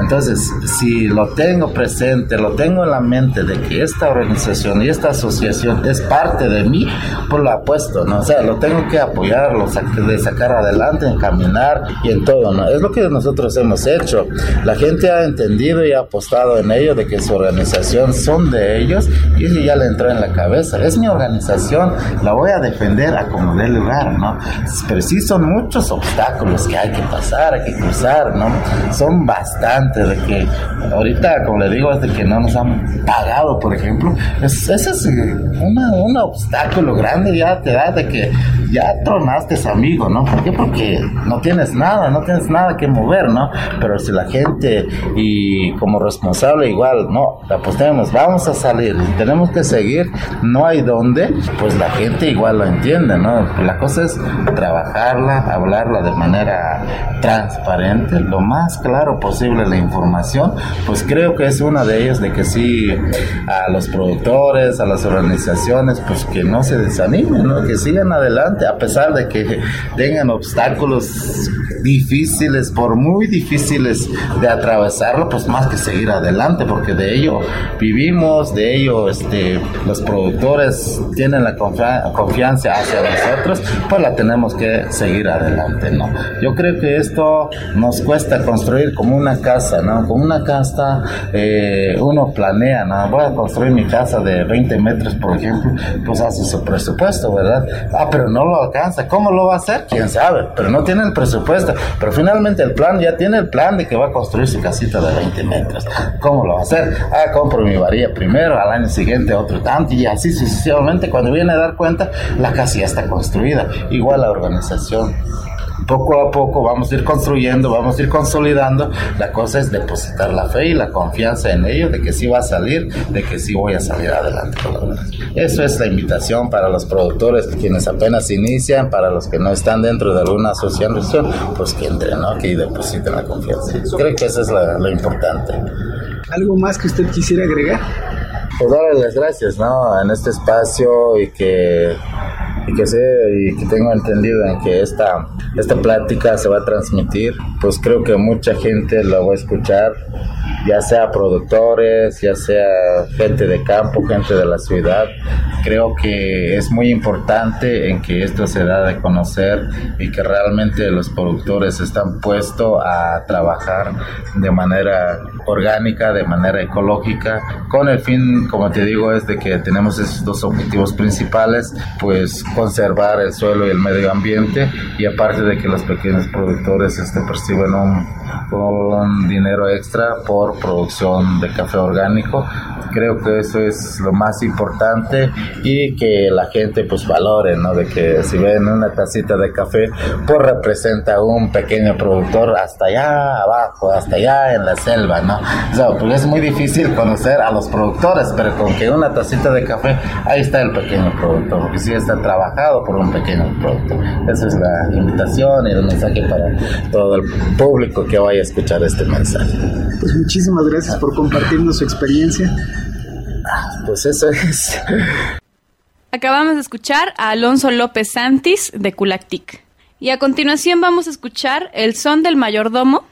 Entonces, si lo tengo presente, lo tengo en la mente de que esta organización y esta asociación es parte de mí, pues lo apuesto, ¿no? O sea, lo tengo que apoyar, lo de sacar adelante, en caminar y en todo, ¿no? Es lo que nosotros hemos hecho. La gente ha entendido y ha apostado en ello de que su organización son de ellos y ya le entró en la cabeza. Es mi organización, la voy a defender a como dé lugar, ¿no? Pero sí son muchos obstáculos que hay que pasar, hay que cruzar, ¿no? Son bastantes de que ahorita, como le digo, es de que no nos han pagado, por ejemplo. Es, ese es una, un obstáculo grande ya te da de que ya tronaste amigo, ¿no? ¿Por qué? Porque no tienes nada, no tienes nada que mover, ¿no? Pero si la gente y como responsable igual, no, apostemos, vamos a salir, tenemos que seguir, no hay dónde, pues la gente igual lo entiende, ¿no? La cosa es trabajarla, hablarla de manera transparente, lo más claro posible la información, pues creo que es una de ellas de que sí a los productores, a las organizaciones, pues que no se desanimen, ¿no? Que sigan adelante a pesar de que tengan obstáculos difíciles, por muy difíciles de atravesarlo, pues más que seguir adelante, porque de ello vivimos, de ello este, los productores tienen la confianza hacia nosotros, pues la tenemos que seguir adelante, ¿no? Yo creo que esto nos cuesta construir como una casa, ¿no? Como una casa, eh, uno planea, ¿no? Voy a construir mi casa de 20 metros, por ejemplo, pues hace su presupuesto, ¿verdad? Ah, pero no lo alcanza. ¿Cómo lo va a hacer? ¿Quién sabe? Pero no tiene el presupuesto. Pero finalmente el plan ya tiene el plan de que va a construir su casita de 20 metros. ¿Cómo lo va a hacer? Ah, compro mi varilla primero, al año siguiente otro tanto y así sucesivamente. Cuando viene a dar cuenta, la casa ya está construida. Igual la organización poco a poco vamos a ir construyendo, vamos a ir consolidando. La cosa es depositar la fe y la confianza en ello, de que sí va a salir, de que sí voy a salir adelante Eso es la invitación para los productores, quienes apenas inician, para los que no están dentro de alguna asociación, pues que entren, ¿no? que depositen la confianza. Creo que eso es lo importante. ¿Algo más que usted quisiera agregar? Pues darle las gracias, ¿no? En este espacio y que y que sé y que tengo entendido en que esta, esta plática se va a transmitir, pues creo que mucha gente lo va a escuchar, ya sea productores, ya sea gente de campo, gente de la ciudad. Creo que es muy importante en que esto se da de conocer y que realmente los productores están puestos a trabajar de manera orgánica, de manera ecológica, con el fin, como te digo, es de que tenemos esos dos objetivos principales, pues conservar el suelo y el medio ambiente y aparte de que los pequeños productores este, perciben un, dinero extra por producción de café orgánico. Creo que eso es lo más importante y que la gente pues valore, ¿no? De que si ven una tacita de café, pues representa un pequeño productor hasta allá abajo, hasta allá en la selva, ¿no? O sea, pues es muy difícil conocer a los productores, pero con que una tacita de café, ahí está el pequeño productor, porque sí está trabajado por un pequeño productor. Esa es la invitación y el mensaje para todo el público que vaya a escuchar este mensaje. Pues muchísimas gracias por compartirnos su experiencia. Pues eso es. Acabamos de escuchar a Alonso López Santis de Culactic. Y a continuación vamos a escuchar El son del mayordomo,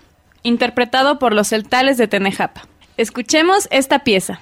interpretado por los celtales de Tenejapa. Escuchemos esta pieza.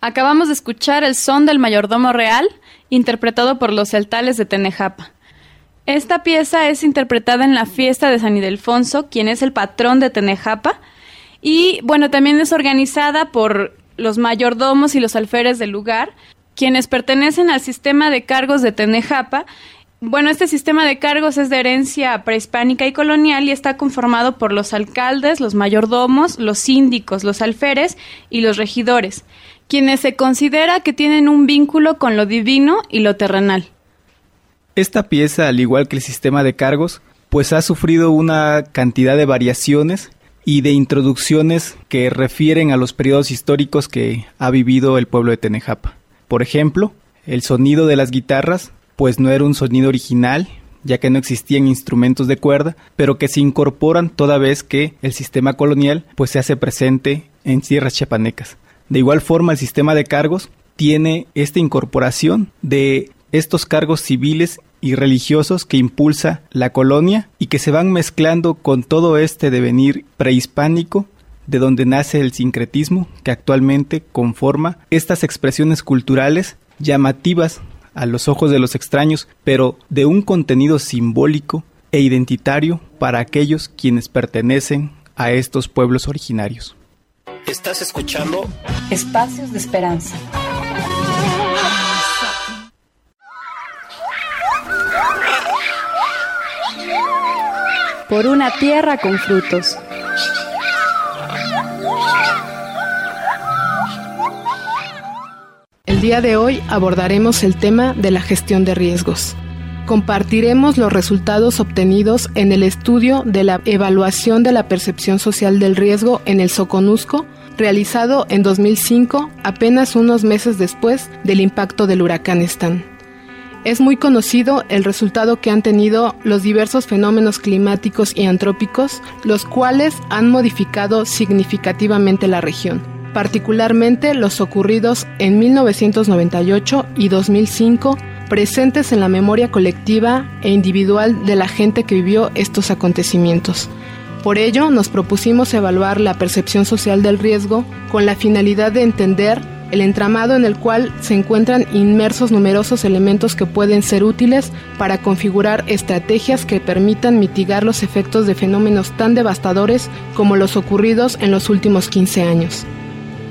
Acabamos de escuchar el son del mayordomo real, interpretado por los celtales de Tenejapa. Esta pieza es interpretada en la fiesta de San Ildefonso, quien es el patrón de Tenejapa, y bueno, también es organizada por los mayordomos y los alferes del lugar, quienes pertenecen al sistema de cargos de Tenejapa. Bueno, este sistema de cargos es de herencia prehispánica y colonial y está conformado por los alcaldes, los mayordomos, los síndicos, los alferes y los regidores, quienes se considera que tienen un vínculo con lo divino y lo terrenal. Esta pieza, al igual que el sistema de cargos, pues ha sufrido una cantidad de variaciones y de introducciones que refieren a los periodos históricos que ha vivido el pueblo de Tenejapa. Por ejemplo, el sonido de las guitarras, pues no era un sonido original, ya que no existían instrumentos de cuerda, pero que se incorporan toda vez que el sistema colonial pues se hace presente en tierras chiapanecas. De igual forma, el sistema de cargos tiene esta incorporación de estos cargos civiles y religiosos que impulsa la colonia y que se van mezclando con todo este devenir prehispánico de donde nace el sincretismo que actualmente conforma estas expresiones culturales llamativas a los ojos de los extraños, pero de un contenido simbólico e identitario para aquellos quienes pertenecen a estos pueblos originarios. Estás escuchando Espacios de Esperanza. Por una tierra con frutos. El día de hoy abordaremos el tema de la gestión de riesgos. Compartiremos los resultados obtenidos en el estudio de la evaluación de la percepción social del riesgo en el Soconusco, realizado en 2005, apenas unos meses después del impacto del huracán Stan. Es muy conocido el resultado que han tenido los diversos fenómenos climáticos y antrópicos, los cuales han modificado significativamente la región particularmente los ocurridos en 1998 y 2005, presentes en la memoria colectiva e individual de la gente que vivió estos acontecimientos. Por ello, nos propusimos evaluar la percepción social del riesgo con la finalidad de entender el entramado en el cual se encuentran inmersos numerosos elementos que pueden ser útiles para configurar estrategias que permitan mitigar los efectos de fenómenos tan devastadores como los ocurridos en los últimos 15 años.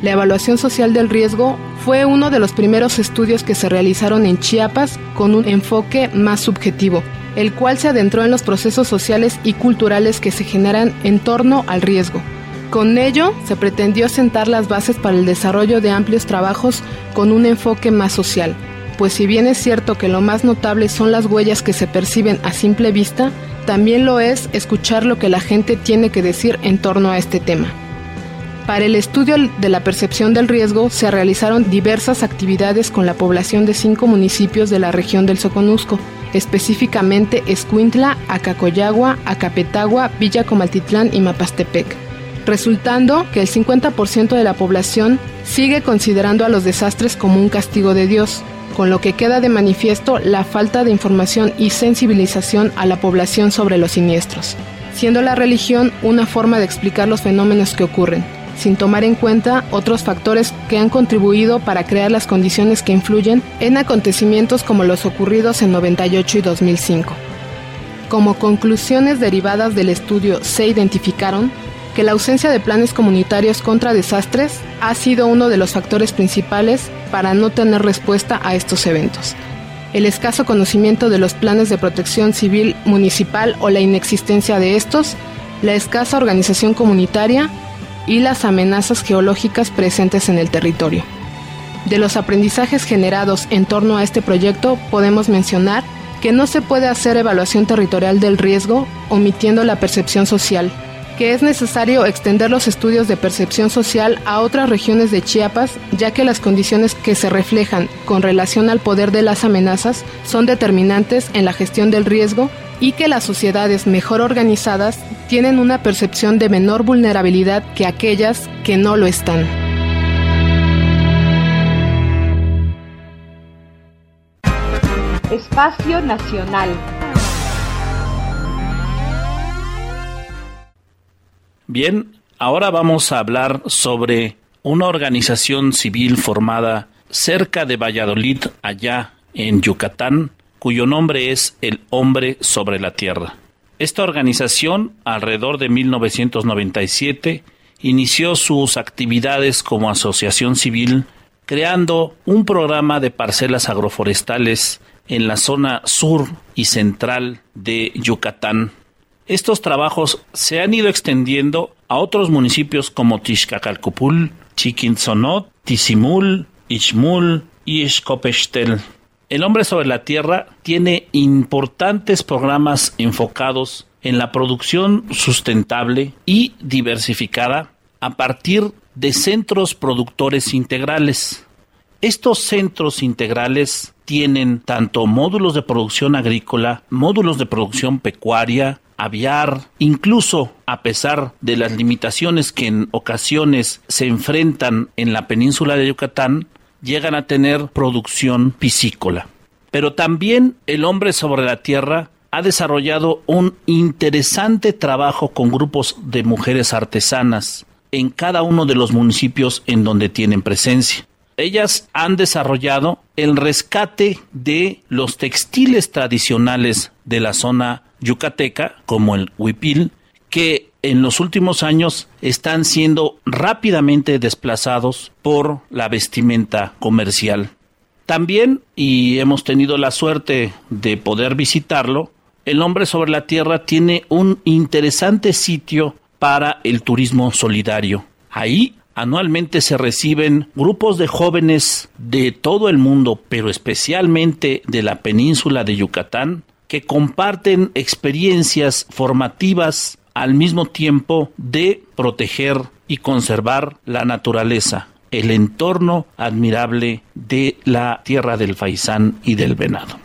La evaluación social del riesgo fue uno de los primeros estudios que se realizaron en Chiapas con un enfoque más subjetivo, el cual se adentró en los procesos sociales y culturales que se generan en torno al riesgo. Con ello, se pretendió sentar las bases para el desarrollo de amplios trabajos con un enfoque más social, pues si bien es cierto que lo más notable son las huellas que se perciben a simple vista, también lo es escuchar lo que la gente tiene que decir en torno a este tema. Para el estudio de la percepción del riesgo se realizaron diversas actividades con la población de cinco municipios de la región del Soconusco, específicamente Escuintla, Acacoyagua, Acapetagua, Villa Comaltitlán y Mapastepec, resultando que el 50% de la población sigue considerando a los desastres como un castigo de Dios, con lo que queda de manifiesto la falta de información y sensibilización a la población sobre los siniestros, siendo la religión una forma de explicar los fenómenos que ocurren sin tomar en cuenta otros factores que han contribuido para crear las condiciones que influyen en acontecimientos como los ocurridos en 98 y 2005. Como conclusiones derivadas del estudio se identificaron que la ausencia de planes comunitarios contra desastres ha sido uno de los factores principales para no tener respuesta a estos eventos. El escaso conocimiento de los planes de protección civil municipal o la inexistencia de estos, la escasa organización comunitaria y las amenazas geológicas presentes en el territorio. De los aprendizajes generados en torno a este proyecto podemos mencionar que no se puede hacer evaluación territorial del riesgo omitiendo la percepción social, que es necesario extender los estudios de percepción social a otras regiones de Chiapas, ya que las condiciones que se reflejan con relación al poder de las amenazas son determinantes en la gestión del riesgo y que las sociedades mejor organizadas tienen una percepción de menor vulnerabilidad que aquellas que no lo están. Espacio Nacional. Bien, ahora vamos a hablar sobre una organización civil formada cerca de Valladolid, allá en Yucatán, cuyo nombre es El Hombre sobre la Tierra. Esta organización, alrededor de 1997, inició sus actividades como asociación civil creando un programa de parcelas agroforestales en la zona sur y central de Yucatán. Estos trabajos se han ido extendiendo a otros municipios como Tixcacalcupul, Chiquinzonot, Tizimul, Ichmul y Xcopextel. El hombre sobre la tierra tiene importantes programas enfocados en la producción sustentable y diversificada a partir de centros productores integrales. Estos centros integrales tienen tanto módulos de producción agrícola, módulos de producción pecuaria, aviar, incluso a pesar de las limitaciones que en ocasiones se enfrentan en la península de Yucatán, llegan a tener producción piscícola. Pero también el hombre sobre la tierra ha desarrollado un interesante trabajo con grupos de mujeres artesanas en cada uno de los municipios en donde tienen presencia. Ellas han desarrollado el rescate de los textiles tradicionales de la zona yucateca, como el huipil, que en los últimos años están siendo rápidamente desplazados por la vestimenta comercial. También, y hemos tenido la suerte de poder visitarlo, el hombre sobre la tierra tiene un interesante sitio para el turismo solidario. Ahí anualmente se reciben grupos de jóvenes de todo el mundo, pero especialmente de la península de Yucatán, que comparten experiencias formativas al mismo tiempo de proteger y conservar la naturaleza, el entorno admirable de la tierra del faisán y del venado.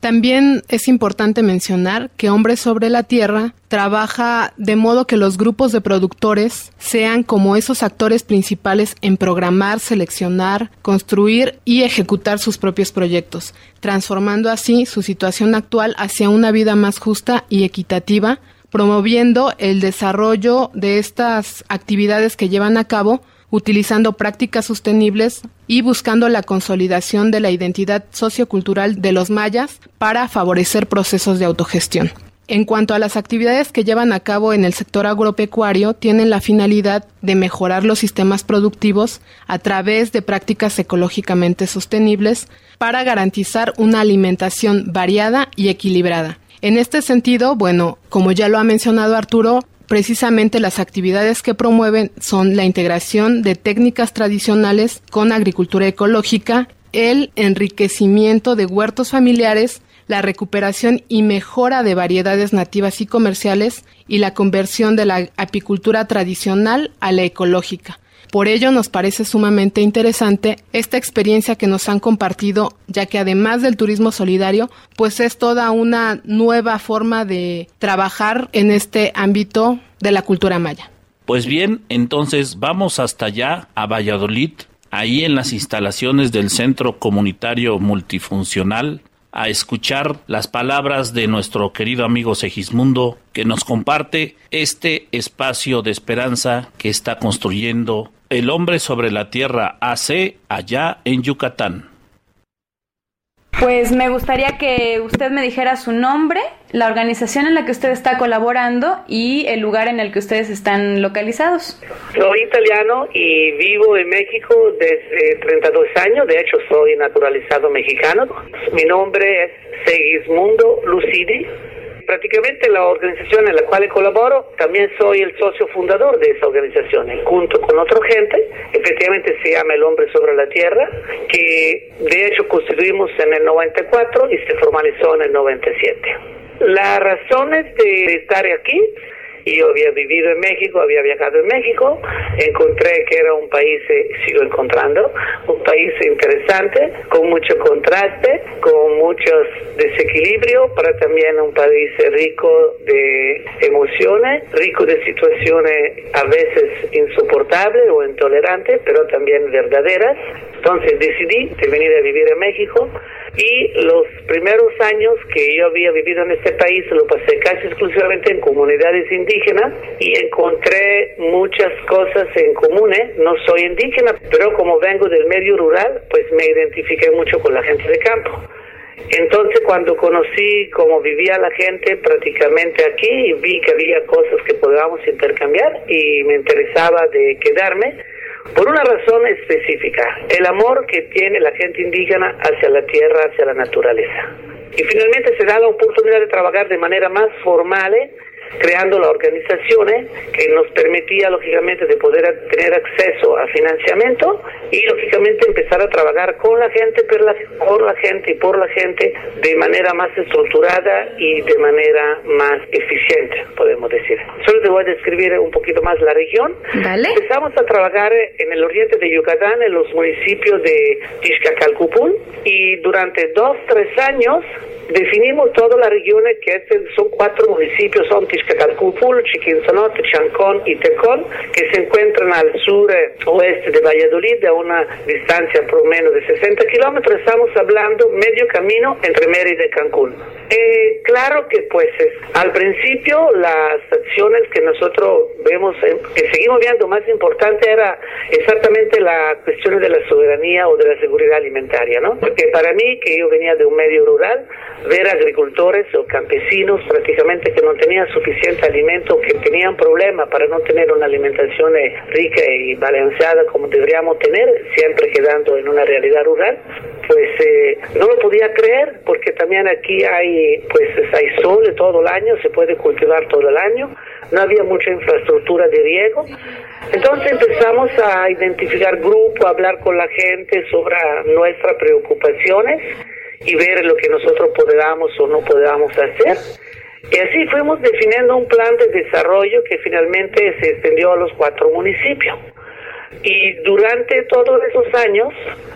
También es importante mencionar que Hombres sobre la Tierra trabaja de modo que los grupos de productores sean como esos actores principales en programar, seleccionar, construir y ejecutar sus propios proyectos, transformando así su situación actual hacia una vida más justa y equitativa, promoviendo el desarrollo de estas actividades que llevan a cabo utilizando prácticas sostenibles y buscando la consolidación de la identidad sociocultural de los mayas para favorecer procesos de autogestión. En cuanto a las actividades que llevan a cabo en el sector agropecuario, tienen la finalidad de mejorar los sistemas productivos a través de prácticas ecológicamente sostenibles para garantizar una alimentación variada y equilibrada. En este sentido, bueno, como ya lo ha mencionado Arturo, precisamente las actividades que promueven son la integración de técnicas tradicionales con agricultura ecológica, el enriquecimiento de huertos familiares, la recuperación y mejora de variedades nativas y comerciales y la conversión de la apicultura tradicional a la ecológica. Por ello nos parece sumamente interesante esta experiencia que nos han compartido, ya que además del turismo solidario, pues es toda una nueva forma de trabajar en este ámbito de la cultura maya. Pues bien, entonces vamos hasta allá, a Valladolid, ahí en las instalaciones del Centro Comunitario Multifuncional, a escuchar las palabras de nuestro querido amigo Segismundo, que nos comparte este espacio de esperanza que está construyendo el hombre sobre la tierra AC allá en Yucatán. Pues me gustaría que usted me dijera su nombre, la organización en la que usted está colaborando y el lugar en el que ustedes están localizados. Soy italiano y vivo en México desde 32 años, de hecho soy naturalizado mexicano. Mi nombre es Segismundo Lucidi prácticamente la organización en la cual colaboro, también soy el socio fundador de esa organización, junto con otra gente, efectivamente se llama El Hombre sobre la Tierra, que de hecho constituimos en el 94 y se formalizó en el 97. Las razones de estar aquí yo había vivido en México, había viajado en México, encontré que era un país, eh, sigo encontrando, un país interesante, con mucho contraste, con muchos desequilibrios, pero también un país rico de emociones, rico de situaciones a veces insoportables o intolerantes, pero también verdaderas. Entonces decidí de venir a vivir en México Y los primeros años que yo había vivido en este país lo pasé casi exclusivamente en comunidades indígenas y encontré muchas cosas en común. No soy indígena, pero como vengo del medio rural, pues me identifiqué mucho con la gente de campo. Entonces cuando conocí cómo vivía la gente prácticamente aquí, vi que había cosas que podíamos intercambiar y me interesaba de quedarme por una razón específica, el amor que tiene la gente indígena hacia la tierra, hacia la naturaleza. Y finalmente se da la oportunidad de trabajar de manera más formal. Creando la organización ¿eh? que nos permitía lógicamente de poder tener acceso a financiamiento y lógicamente empezar a trabajar con la gente, por la gente y por la gente de manera más estructurada y de manera más eficiente, podemos decir. Solo te voy a describir un poquito más la región. Empezamos a trabajar en el oriente de Yucatán, en los municipios de Tixcacalcupul y durante dos, tres años definimos toda la región que son cuatro municipios, son Tixcacalcupul, Chiquinzonote, Chancón y Tecón, que se encuentran al sur eh, oeste de Valladolid, a una distancia por menos de 60 kilómetros. Estamos hablando medio camino entre Mérida y Cancún. Eh, claro que pues al principio las acciones que nosotros vemos, eh, que seguimos viendo más importante era exactamente la cuestión de la soberanía o de la seguridad alimentaria, ¿no? Porque para mí, que yo venía de un medio rural, ver agricultores o campesinos prácticamente que no tenían suficiente alimento, que tenían problemas para no tener una alimentación eh, rica y balanceada como deberíamos tener, siempre quedando en una realidad rural, pues eh, no lo podía creer porque también aquí hay pues hay sol todo el año, se puede cultivar todo el año, no había mucha infraestructura de riego. Entonces empezamos a identificar grupos, a hablar con la gente sobre nuestras preocupaciones y ver lo que nosotros podamos o no podamos hacer. Y así fuimos definiendo un plan de desarrollo que finalmente se extendió a los cuatro municipios. Y durante todos esos años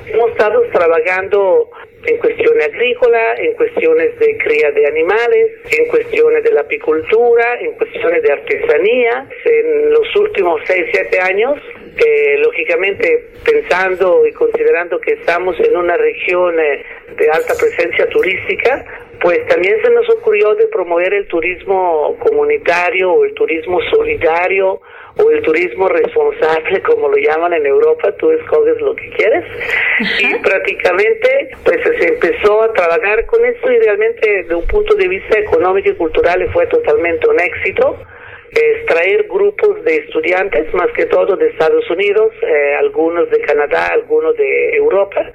hemos estado trabajando en cuestiones agrícolas, en cuestiones de cría de animales, en cuestiones de la apicultura, en cuestiones de artesanía. En los últimos 6, 7 años, eh, lógicamente pensando y considerando que estamos en una región eh, de alta presencia turística, pues también se nos ocurrió de promover el turismo comunitario o el turismo solidario o el turismo responsable, como lo llaman en Europa, tú escoges lo que quieres. Y prácticamente pues se empezó a trabajar con esto y realmente de un punto de vista económico y cultural fue totalmente un éxito. Extraer grupos de estudiantes, más que todo de Estados Unidos, eh, algunos de Canadá, algunos de Europa,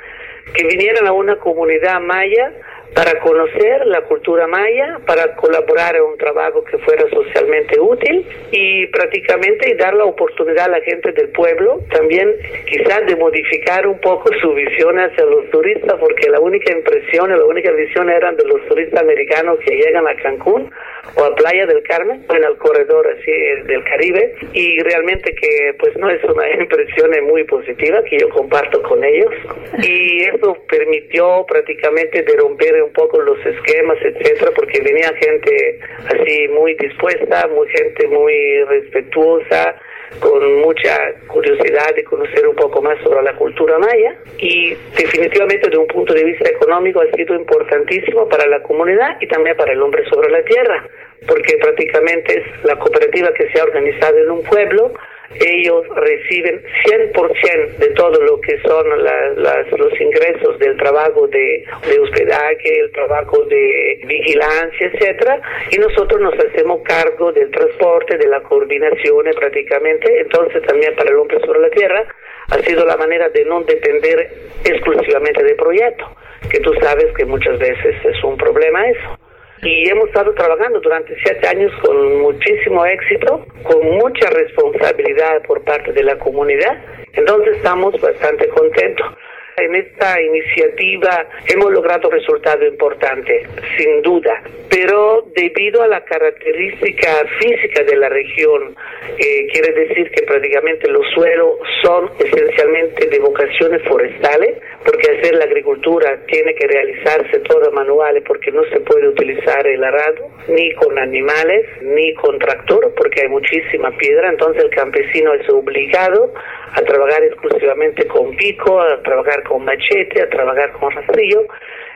que vinieran a una comunidad maya para conocer la cultura maya, para colaborar en un trabajo que fuera socialmente útil y prácticamente dar la oportunidad a la gente del pueblo también quizás de modificar un poco su visión hacia los turistas, porque la única impresión y la única visión eran de los turistas americanos que llegan a Cancún o a Playa del Carmen, en el corredor así del Caribe, y realmente que pues no es una impresión muy positiva que yo comparto con ellos, y eso permitió prácticamente de romper un poco los esquemas, etcétera, porque venía gente así muy dispuesta, muy gente muy respetuosa, con mucha curiosidad de conocer un poco más sobre la cultura maya. Y definitivamente de un punto de vista económico ha sido importantísimo para la comunidad y también para el hombre sobre la tierra, porque prácticamente es la cooperativa que se ha organizado en un pueblo ellos reciben 100% de todo lo que son los ingresos del trabajo de, hospedaje, el trabajo de vigilancia, etcétera, y nosotros nos hacemos cargo del transporte, de la coordinación prácticamente. Entonces también para el hombre sobre la tierra ha sido la manera de no depender exclusivamente del proyecto, que tú sabes que muchas veces es un problema eso y hemos estado trabajando durante siete años con muchísimo éxito, con mucha responsabilidad por parte de la comunidad. Entonces estamos bastante contentos. En esta iniciativa hemos logrado resultados importantes, sin duda, pero debido a la característica física de la región, eh, quiere decir que prácticamente los suelos son esencialmente de vocaciones forestales, porque hacer la agricultura tiene que realizarse toda manual, porque no se puede utilizar el arado, ni con animales, ni con tractor, porque hay muchísima piedra, entonces el campesino es obligado a trabajar exclusivamente con pico, a trabajar con machete, a trabajar con rastrillo.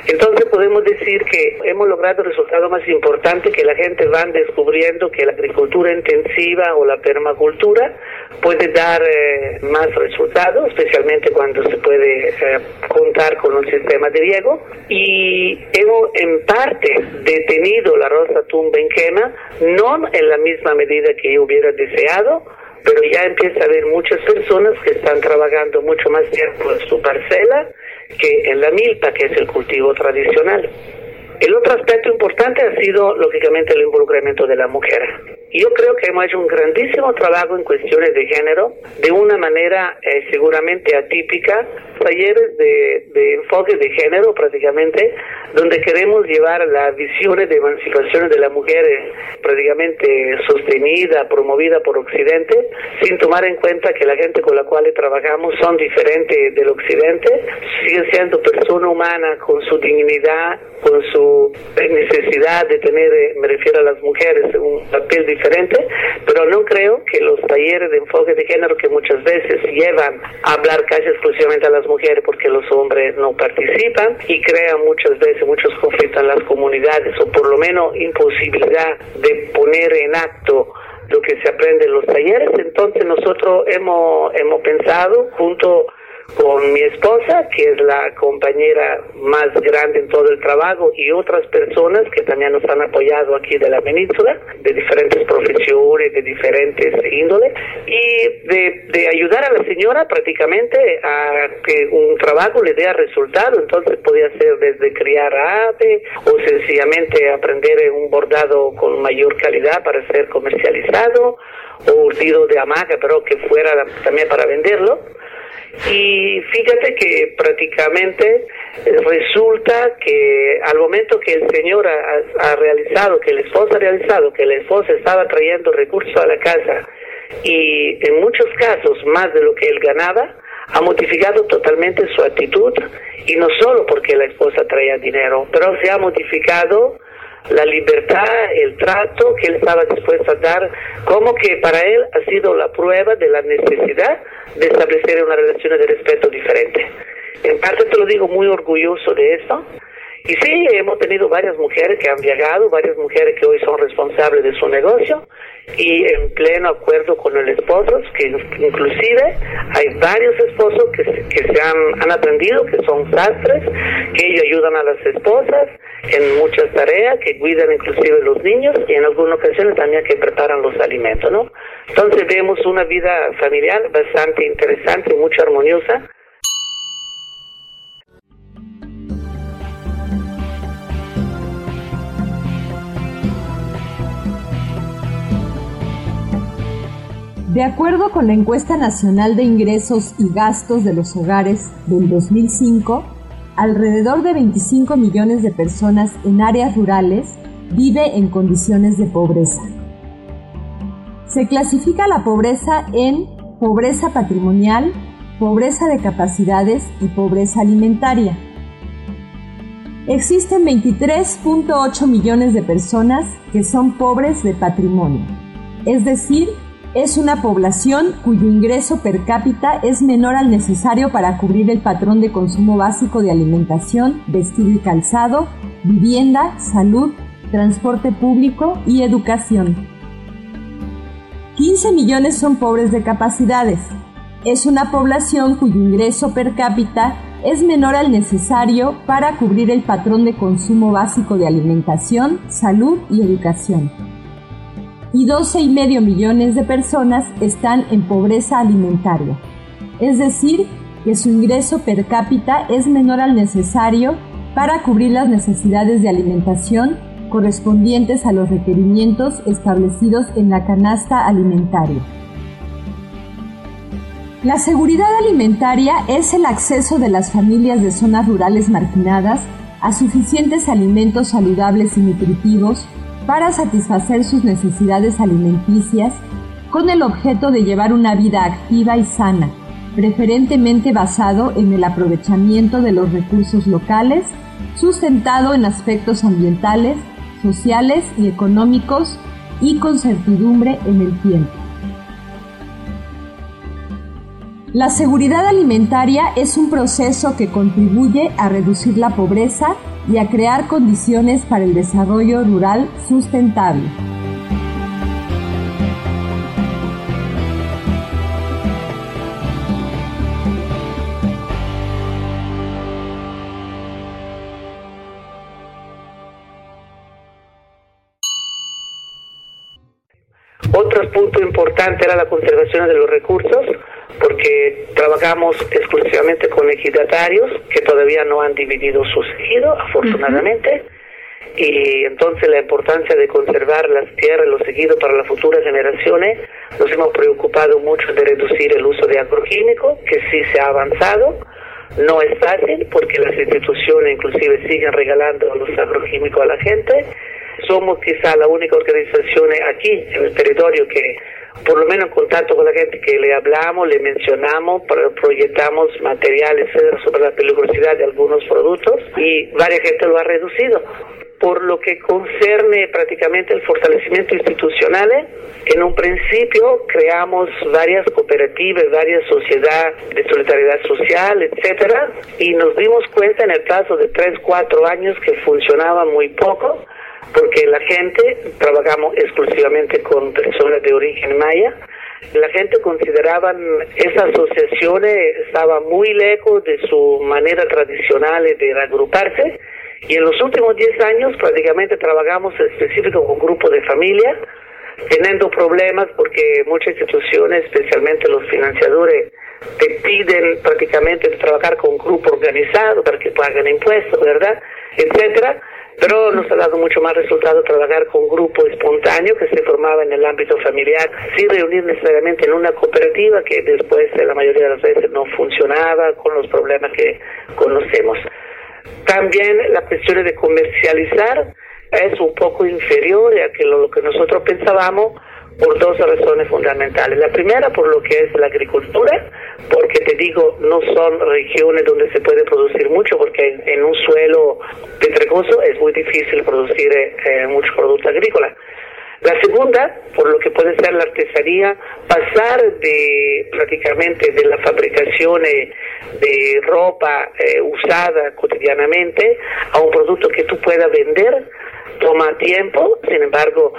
Entonces podemos decir que hemos logrado el resultado más importante, que la gente va descubriendo que la agricultura intensiva o la permacultura puede dar eh, más resultados, especialmente cuando se puede eh, contar con un sistema de riego. Y hemos en parte detenido la rosa tumba en quema, no en la misma medida que yo hubiera deseado, pero ya empieza a haber muchas personas que están trabajando mucho más tiempo en su parcela que en la milpa, que es el cultivo tradicional. El otro aspecto importante ha sido, lógicamente, el involucramiento de la mujer. Yo creo que hemos hecho un grandísimo trabajo en cuestiones de género, de una manera eh, seguramente atípica, talleres de, de, enfoque de género prácticamente, donde queremos llevar las visiones de emancipación de la mujer eh, prácticamente sostenida, promovida por Occidente, sin tomar en cuenta que la gente con la cual trabajamos son diferentes del Occidente, siguen siendo personas humanas con su dignidad, con su necesidad de tener, eh, me refiero a las mujeres, un papel diferente, pero no creo que los talleres de enfoque de género que muchas veces llevan a hablar casi exclusivamente a las mujeres porque los hombres no participan y crean muchas veces muchos conflictos en las comunidades o por lo menos imposibilidad de poner en acto lo que se aprende en los talleres. Entonces nosotros hemos, hemos pensado junto con mi esposa, que es la compañera más grande en todo el trabajo, y otras personas que también nos han apoyado aquí de la península, de diferentes profesiones, de diferentes índoles, y de, de ayudar a la señora prácticamente a que un trabajo le dé resultado. Entonces podía ser desde criar ave o sencillamente aprender un bordado con mayor calidad para ser comercializado o urdido de hamaca, pero que fuera también para venderlo y fíjate que prácticamente eh, resulta que al momento que el señor ha, realizado, que el esposo ha realizado, que el esposo estaba trayendo recursos a la casa y en muchos casos más de lo que él ganaba, ha modificado totalmente su actitud y no solo porque la esposa traía dinero, pero se ha modificado la libertad, el trato que él estaba dispuesto a dar, como que para él ha sido la prueba de la necesidad de establecer una relación de respeto diferente. En parte te lo digo muy orgulloso de eso. Y sí, hemos tenido varias mujeres que han viajado, varias mujeres que hoy son responsables de su negocio y en pleno acuerdo con el esposo, que inclusive hay varios esposos que, que se han, han aprendido, que son sastres, que ellos ayudan a las esposas en muchas tareas, que cuidan inclusive los niños y en algunas ocasiones también que preparan los alimentos, ¿no? Entonces vemos una vida familiar bastante interesante, mucho armoniosa. De acuerdo con la encuesta nacional de ingresos y gastos de los hogares del 2005, alrededor de 25 millones de personas en áreas rurales vive en condiciones de pobreza. Se clasifica la pobreza en pobreza patrimonial, pobreza de capacidades y pobreza alimentaria. Existen 23.8 millones de personas que son pobres de patrimonio, es decir, es una población cuyo ingreso per cápita es menor al necesario para cubrir el patrón de consumo básico de alimentación, vestido y calzado, vivienda, salud, transporte público y educación. 15 millones son pobres de capacidades. Es una población cuyo ingreso per cápita es menor al necesario para cubrir el patrón de consumo básico de alimentación, salud y educación y 12,5 millones de personas están en pobreza alimentaria, es decir, que su ingreso per cápita es menor al necesario para cubrir las necesidades de alimentación correspondientes a los requerimientos establecidos en la canasta alimentaria. La seguridad alimentaria es el acceso de las familias de zonas rurales marginadas a suficientes alimentos saludables y nutritivos para satisfacer sus necesidades alimenticias con el objeto de llevar una vida activa y sana, preferentemente basado en el aprovechamiento de los recursos locales, sustentado en aspectos ambientales, sociales y económicos y con certidumbre en el tiempo. La seguridad alimentaria es un proceso que contribuye a reducir la pobreza y a crear condiciones para el desarrollo rural sustentable. Otro punto importante era la conservación de los recursos, porque trabajamos exclusivamente con ejidatarios que todavía no han dividido su ejido, afortunadamente, y entonces la importancia de conservar las tierras, los ejidos para las futuras generaciones, nos hemos preocupado mucho de reducir el uso de agroquímicos, que sí se ha avanzado, no es fácil porque las instituciones inclusive siguen regalando los agroquímicos a la gente. Somos quizá la única organización aquí en el territorio que, por lo menos en contacto con la gente que le hablamos, le mencionamos, proyectamos materiales sobre la peligrosidad de algunos productos y varias gente lo ha reducido por lo que concerne prácticamente el fortalecimiento institucional, en un principio creamos varias cooperativas, varias sociedades de solidaridad social, etcétera, y nos dimos cuenta en el plazo de 3, 4 años que funcionaba muy poco, porque la gente, trabajamos exclusivamente con personas de origen maya, la gente consideraba esas asociaciones estaba muy lejos de su manera tradicional de agruparse y en los últimos 10 años prácticamente trabajamos específico con grupos de familia, teniendo problemas porque muchas instituciones, especialmente los financiadores, te piden prácticamente trabajar con grupos organizados para que paguen impuestos, ¿verdad? Etcétera. Pero nos ha dado mucho más resultado trabajar con grupos espontáneos que se formaban en el ámbito familiar, sin reunir necesariamente en una cooperativa que después la mayoría de las veces no funcionaba con los problemas que conocemos. También la cuestión de comercializar es un poco inferior a que lo, que nosotros pensábamos por dos razones fundamentales. La primera, por lo que es la agricultura, porque te digo, no son regiones donde se puede producir mucho, porque en, un suelo pedregoso es muy difícil producir eh, eh, muchos productos agrícolas. La segunda, por lo que puede ser la artesanía, pasar de prácticamente de la fabricación eh, de ropa eh, usada cotidianamente a un producto que tú puedas vender, toma tiempo, sin embargo,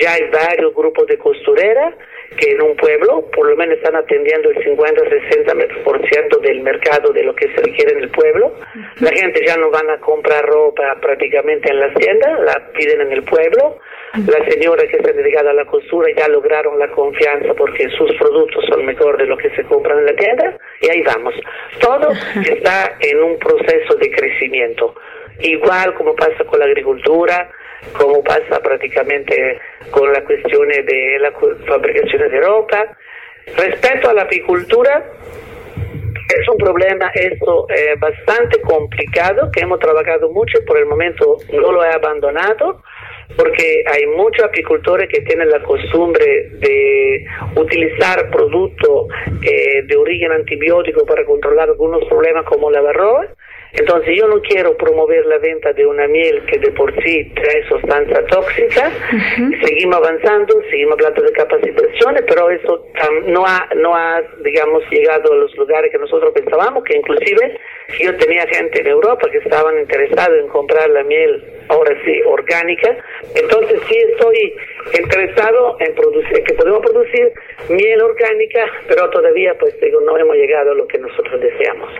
ya hay varios grupos de costureras que en un pueblo por lo menos están atendiendo el 50-60% del mercado de lo que se requiere en el pueblo. La gente ya no van a comprar ropa prácticamente en las tiendas, la piden en el pueblo. Las señoras que están dedicadas a la costura ya lograron la confianza porque sus productos son mejor de lo que se compran en la tienda y ahí vamos. Todo está en un proceso de crecimiento. Igual como pasa con la agricultura, como pasa prácticamente con las cuestiones de la fabricación de ropa. Respecto a la apicultura, es un problema esto eh, bastante complicado que hemos trabajado mucho, por el momento no lo he abandonado porque hay muchos apicultores que tienen la costumbre de utilizar productos eh, de origen antibiótico para controlar algunos problemas como la varroa entonces yo no quiero promover la venta de una miel que de por sí trae sustancia tóxica. Seguimos avanzando, seguimos hablando de capacitaciones, pero eso no ha, no ha, digamos, llegado a los lugares que nosotros pensábamos, que inclusive yo tenía gente en Europa que estaban interesados en comprar la miel, ahora sí, orgánica. Entonces sí estoy interesado en producir, que podemos producir miel orgánica, pero todavía, pues digo, no hemos llegado a lo que nosotros deseamos.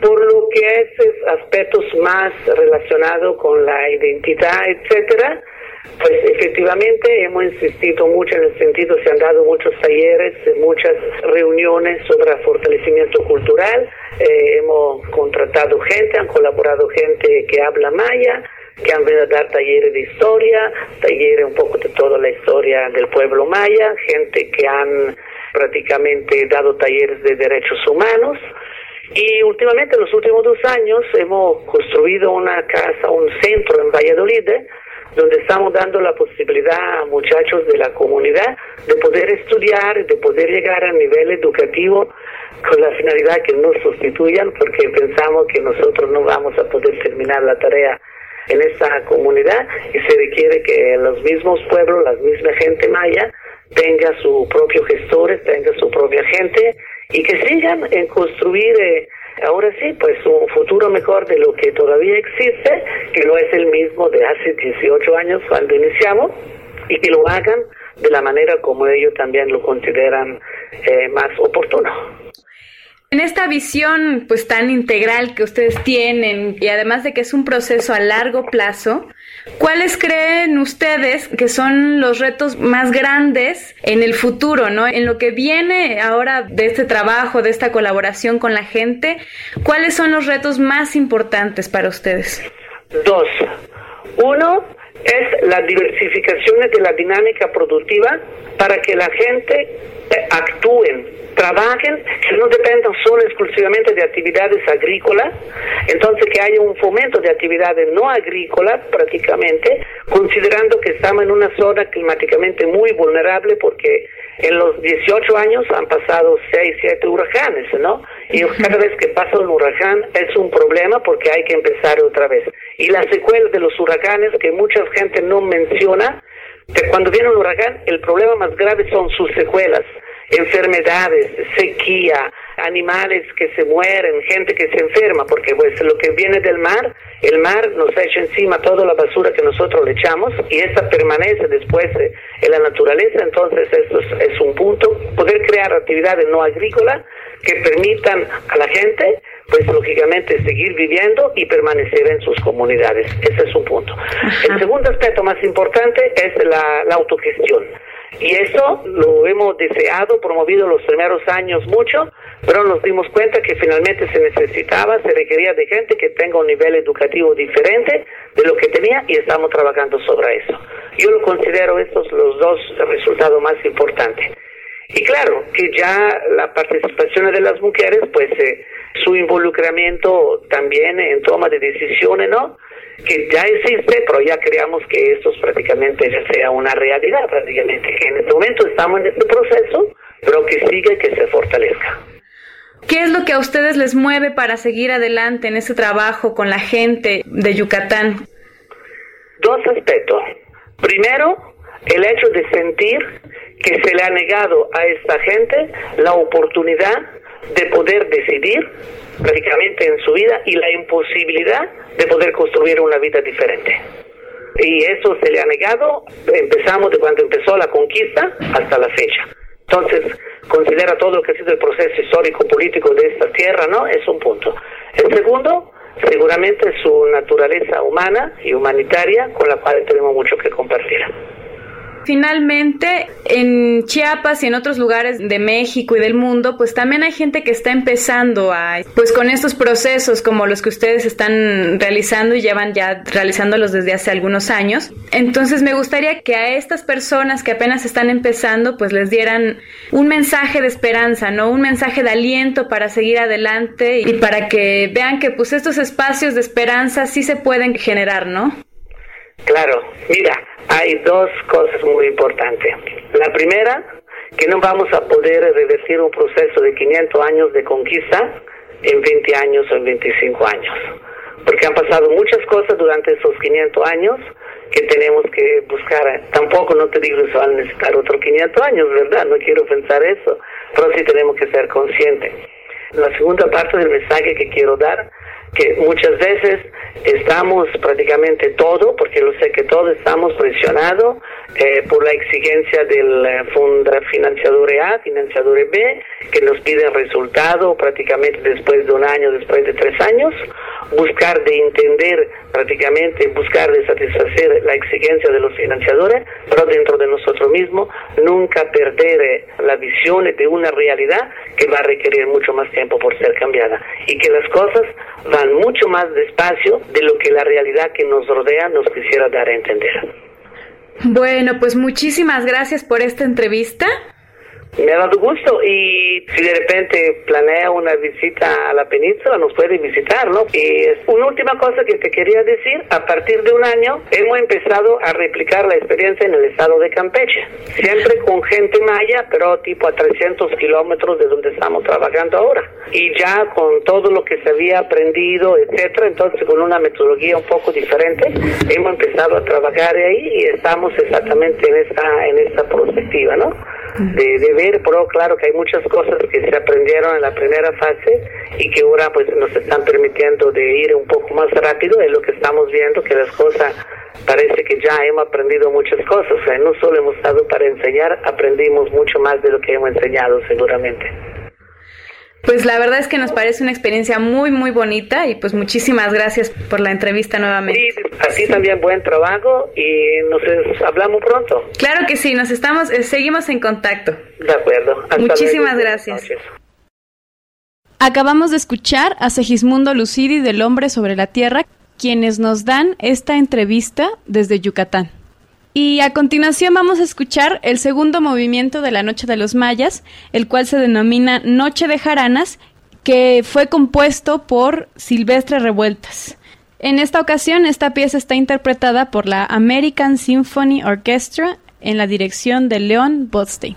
Por lo que es aspectos más relacionados con la identidad, etcétera, pues efectivamente hemos insistido mucho en el sentido, se han dado muchos talleres, muchas reuniones sobre fortalecimiento cultural, eh, hemos contratado gente, han colaborado gente que habla maya, que han venido a dar talleres de historia, talleres un poco de toda la historia del pueblo maya, gente que han prácticamente dado talleres de derechos humanos, y últimamente, en los últimos dos años, hemos construido una casa, un centro en Valladolid, donde estamos dando la posibilidad a muchachos de la comunidad de poder estudiar, de poder llegar a nivel educativo con la finalidad que no sustituyan, porque pensamos que nosotros no vamos a poder terminar la tarea en esa comunidad y se requiere que los mismos pueblos, la misma gente maya, tenga su propio gestores, tenga su propia gente y que sigan en construir eh, ahora sí, pues un futuro mejor de lo que todavía existe, que no es el mismo de hace 18 años cuando iniciamos, y que lo hagan de la manera como ellos también lo consideran eh, más oportuno. En esta visión pues tan integral que ustedes tienen y además de que es un proceso a largo plazo, ¿cuáles creen ustedes que son los retos más grandes en el futuro, no? En lo que viene ahora de este trabajo, de esta colaboración con la gente, ¿cuáles son los retos más importantes para ustedes? Dos. Uno es la diversificación de la dinámica productiva para que la gente eh, actúen trabajen, que no dependan solo exclusivamente de actividades agrícolas, entonces que haya un fomento de actividades no agrícolas prácticamente, considerando que estamos en una zona climáticamente muy vulnerable porque en los 18 años han pasado 6, 7 huracanes, ¿no? Y cada vez que pasa un huracán es un problema porque hay que empezar otra vez. Y las secuelas de los huracanes que mucha gente no menciona, que cuando viene un huracán el problema más grave son sus secuelas enfermedades, sequía, animales que se mueren, gente que se enferma, porque pues lo que viene del mar, el mar nos echa encima toda la basura que nosotros le echamos y esa permanece después en la naturaleza, entonces esto es, es un punto, poder crear actividades no agrícolas que permitan a la gente pues lógicamente seguir viviendo y permanecer en sus comunidades. Ese es un punto. El segundo aspecto más importante es la, la autogestión. Y eso lo hemos deseado, promovido los primeros años mucho, pero nos dimos cuenta que finalmente se necesitaba, se requería de gente que tenga un nivel educativo diferente de lo que tenía y estamos trabajando sobre eso. Yo lo considero estos los dos resultados más importantes. Y claro, que ya la participación de las mujeres, pues eh, su involucramiento también en toma de decisiones, ¿no? que ya existe, pero ya creamos que esto prácticamente ya sea una realidad, prácticamente, que en este momento estamos en este proceso, pero que siga y que se fortalezca. ¿Qué es lo que a ustedes les mueve para seguir adelante en ese trabajo con la gente de Yucatán? Dos aspectos. Primero, el hecho de sentir que se le ha negado a esta gente la oportunidad de poder decidir prácticamente en su vida y la imposibilidad de poder construir una vida diferente. Y eso se le ha negado, empezamos de cuando empezó la conquista hasta la fecha. Entonces, considera todo lo que ha sido el proceso histórico político de esta tierra, ¿no? Es un punto. El segundo, seguramente su naturaleza humana y humanitaria con la cual tenemos mucho que compartir. Finalmente, en Chiapas y en otros lugares de México y del mundo, pues también hay gente que está empezando a, pues con estos procesos como los que ustedes están realizando y llevan ya realizándolos desde hace algunos años. Entonces me gustaría que a estas personas que apenas están empezando, pues les dieran un mensaje de esperanza, ¿no? Un mensaje de aliento para seguir adelante y para que vean que pues estos espacios de esperanza sí se pueden generar, ¿no? Claro, mira, hay dos cosas muy importantes. La primera, que no vamos a poder revertir un proceso de 500 años de conquista en 20 años o en 25 años. Porque han pasado muchas cosas durante esos 500 años que tenemos que buscar. Tampoco no te digo se van a necesitar otros 500 años, ¿verdad? No quiero pensar eso, pero sí tenemos que ser conscientes. La segunda parte del mensaje que quiero dar que muchas veces estamos prácticamente todo, porque lo sé que todos estamos presionados eh, por la exigencia del eh, Fondo Financiador A, Financiador B, que nos piden resultado prácticamente después de un año, después de tres años, buscar de entender prácticamente, buscar de satisfacer la exigencia de los financiadores, pero dentro de nosotros mismos, nunca perder eh, la visión de una realidad que va a requerir mucho más tiempo por ser cambiada y que las cosas van mucho más despacio de lo que la realidad que nos rodea nos quisiera dar a entender. Bueno, pues muchísimas gracias por esta entrevista. Me ha dado gusto y si de repente planea una visita a la península nos puede visitar, ¿no? Y una última cosa que te quería decir, a partir de un año hemos empezado a replicar la experiencia en el estado de Campeche, siempre con gente maya, pero tipo a 300 kilómetros de donde estamos trabajando ahora. Y ya con todo lo que se había aprendido, etcétera, entonces con una metodología un poco diferente, hemos empezado a trabajar ahí y estamos exactamente en esta, en esta perspectiva, ¿no? De, de, ver, pero claro que hay muchas cosas que se aprendieron en la primera fase y que ahora pues nos están permitiendo de ir un poco más rápido, es lo que estamos viendo, que las cosas parece que ya hemos aprendido muchas cosas, o sea, no solo hemos estado para enseñar, aprendimos mucho más de lo que hemos enseñado seguramente. Pues la verdad es que nos parece una experiencia muy, muy bonita y pues muchísimas gracias por la entrevista nuevamente. Sí, así también buen trabajo y nos hablamos pronto. Claro que sí, nos estamos, eh, seguimos en contacto. De acuerdo. Hasta muchísimas luego. gracias. Acabamos de escuchar a Segismundo Lucidi del Hombre sobre la Tierra, quienes nos dan esta entrevista desde Yucatán. Y a continuación vamos a escuchar el segundo movimiento de la Noche de los Mayas, el cual se denomina Noche de Jaranas, que fue compuesto por Silvestre Revueltas. En esta ocasión, esta pieza está interpretada por la American Symphony Orchestra en la dirección de Leon Botstein.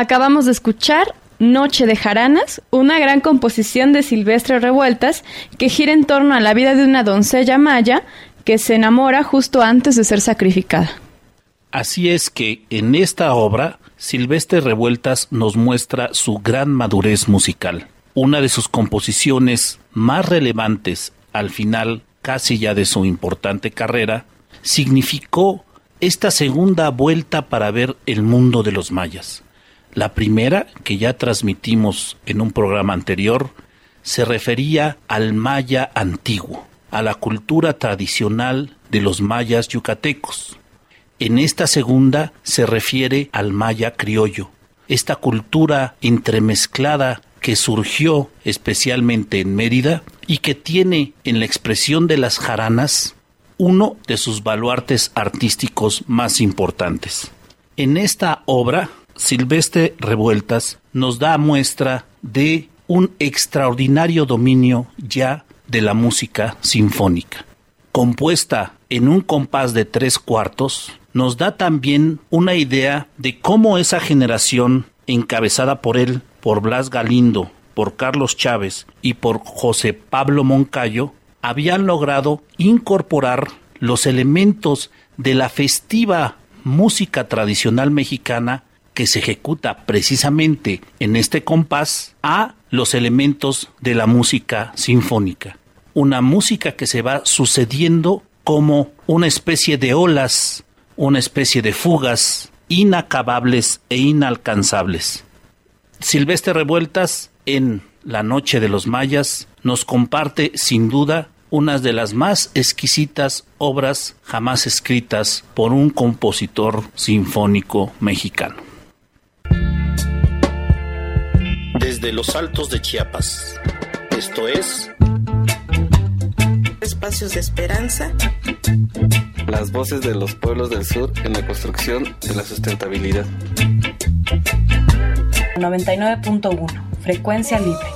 Acabamos de escuchar Noche de Jaranas, una gran composición de Silvestre Revueltas que gira en torno a la vida de una doncella maya que se enamora justo antes de ser sacrificada. Así es que en esta obra Silvestre Revueltas nos muestra su gran madurez musical. Una de sus composiciones más relevantes al final casi ya de su importante carrera, significó esta segunda vuelta para ver el mundo de los mayas. La primera, que ya transmitimos en un programa anterior, se refería al maya antiguo, a la cultura tradicional de los mayas yucatecos. En esta segunda se refiere al maya criollo, esta cultura entremezclada que surgió especialmente en Mérida y que tiene en la expresión de las jaranas uno de sus baluartes artísticos más importantes. En esta obra, Silvestre Revueltas nos da muestra de un extraordinario dominio ya de la música sinfónica. Compuesta en un compás de tres cuartos, nos da también una idea de cómo esa generación, encabezada por él, por Blas Galindo, por Carlos Chávez y por José Pablo Moncayo, habían logrado incorporar los elementos de la festiva música tradicional mexicana que se ejecuta precisamente en este compás a los elementos de la música sinfónica. Una música que se va sucediendo como una especie de olas, una especie de fugas inacabables e inalcanzables. Silvestre Revueltas en La Noche de los Mayas nos comparte sin duda una de las más exquisitas obras jamás escritas por un compositor sinfónico mexicano. Desde los altos de Chiapas, esto es Espacios de Esperanza. Las voces de los pueblos del sur en la construcción de la sustentabilidad. 99.1, frecuencia libre.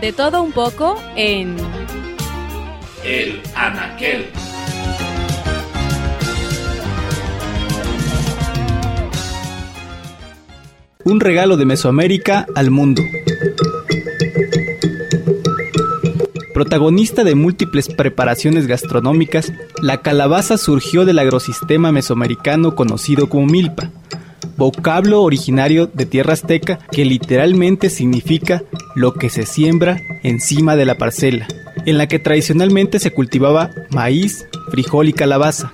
De todo un poco en El Anaquel. Un regalo de Mesoamérica al mundo. Protagonista de múltiples preparaciones gastronómicas, la calabaza surgió del agrosistema mesoamericano conocido como milpa, vocablo originario de tierra azteca que literalmente significa lo que se siembra encima de la parcela, en la que tradicionalmente se cultivaba maíz, frijol y calabaza.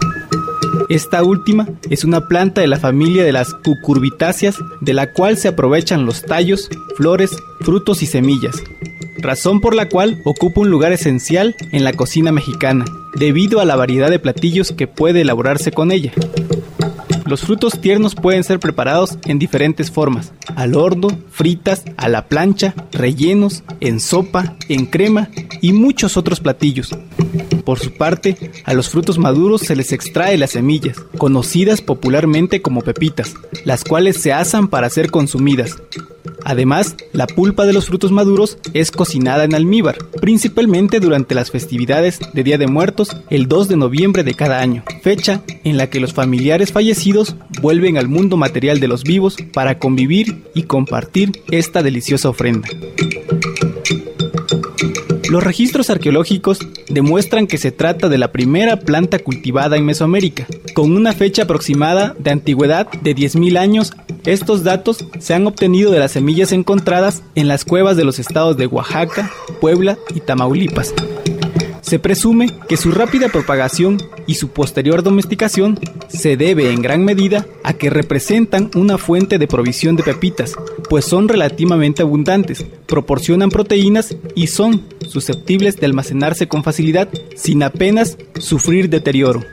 Esta última es una planta de la familia de las cucurbitáceas, de la cual se aprovechan los tallos, flores, frutos y semillas, razón por la cual ocupa un lugar esencial en la cocina mexicana, debido a la variedad de platillos que puede elaborarse con ella. Los frutos tiernos pueden ser preparados en diferentes formas, al horno, fritas, a la plancha, rellenos, en sopa, en crema y muchos otros platillos. Por su parte, a los frutos maduros se les extrae las semillas, conocidas popularmente como pepitas, las cuales se asan para ser consumidas. Además, la pulpa de los frutos maduros es cocinada en almíbar, principalmente durante las festividades de Día de Muertos el 2 de noviembre de cada año, fecha en la que los familiares fallecidos vuelven al mundo material de los vivos para convivir y compartir esta deliciosa ofrenda. Los registros arqueológicos demuestran que se trata de la primera planta cultivada en Mesoamérica, con una fecha aproximada de antigüedad de 10.000 años. Estos datos se han obtenido de las semillas encontradas en las cuevas de los estados de Oaxaca, Puebla y Tamaulipas. Se presume que su rápida propagación y su posterior domesticación se debe en gran medida a que representan una fuente de provisión de pepitas, pues son relativamente abundantes, proporcionan proteínas y son susceptibles de almacenarse con facilidad sin apenas sufrir deterioro.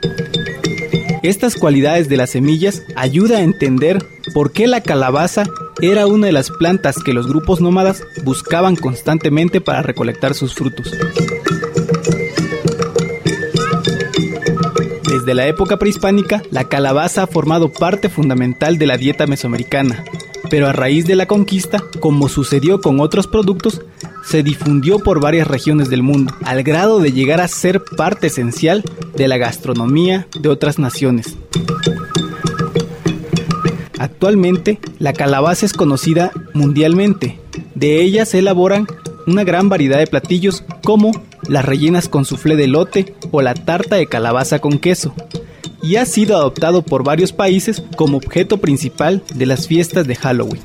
Estas cualidades de las semillas ayuda a entender por qué la calabaza era una de las plantas que los grupos nómadas buscaban constantemente para recolectar sus frutos. Desde la época prehispánica, la calabaza ha formado parte fundamental de la dieta mesoamericana, pero a raíz de la conquista, como sucedió con otros productos, se difundió por varias regiones del mundo, al grado de llegar a ser parte esencial de la gastronomía de otras naciones. Actualmente, la calabaza es conocida mundialmente. De ella se elaboran una gran variedad de platillos como las rellenas con suflé de lote o la tarta de calabaza con queso, y ha sido adoptado por varios países como objeto principal de las fiestas de Halloween.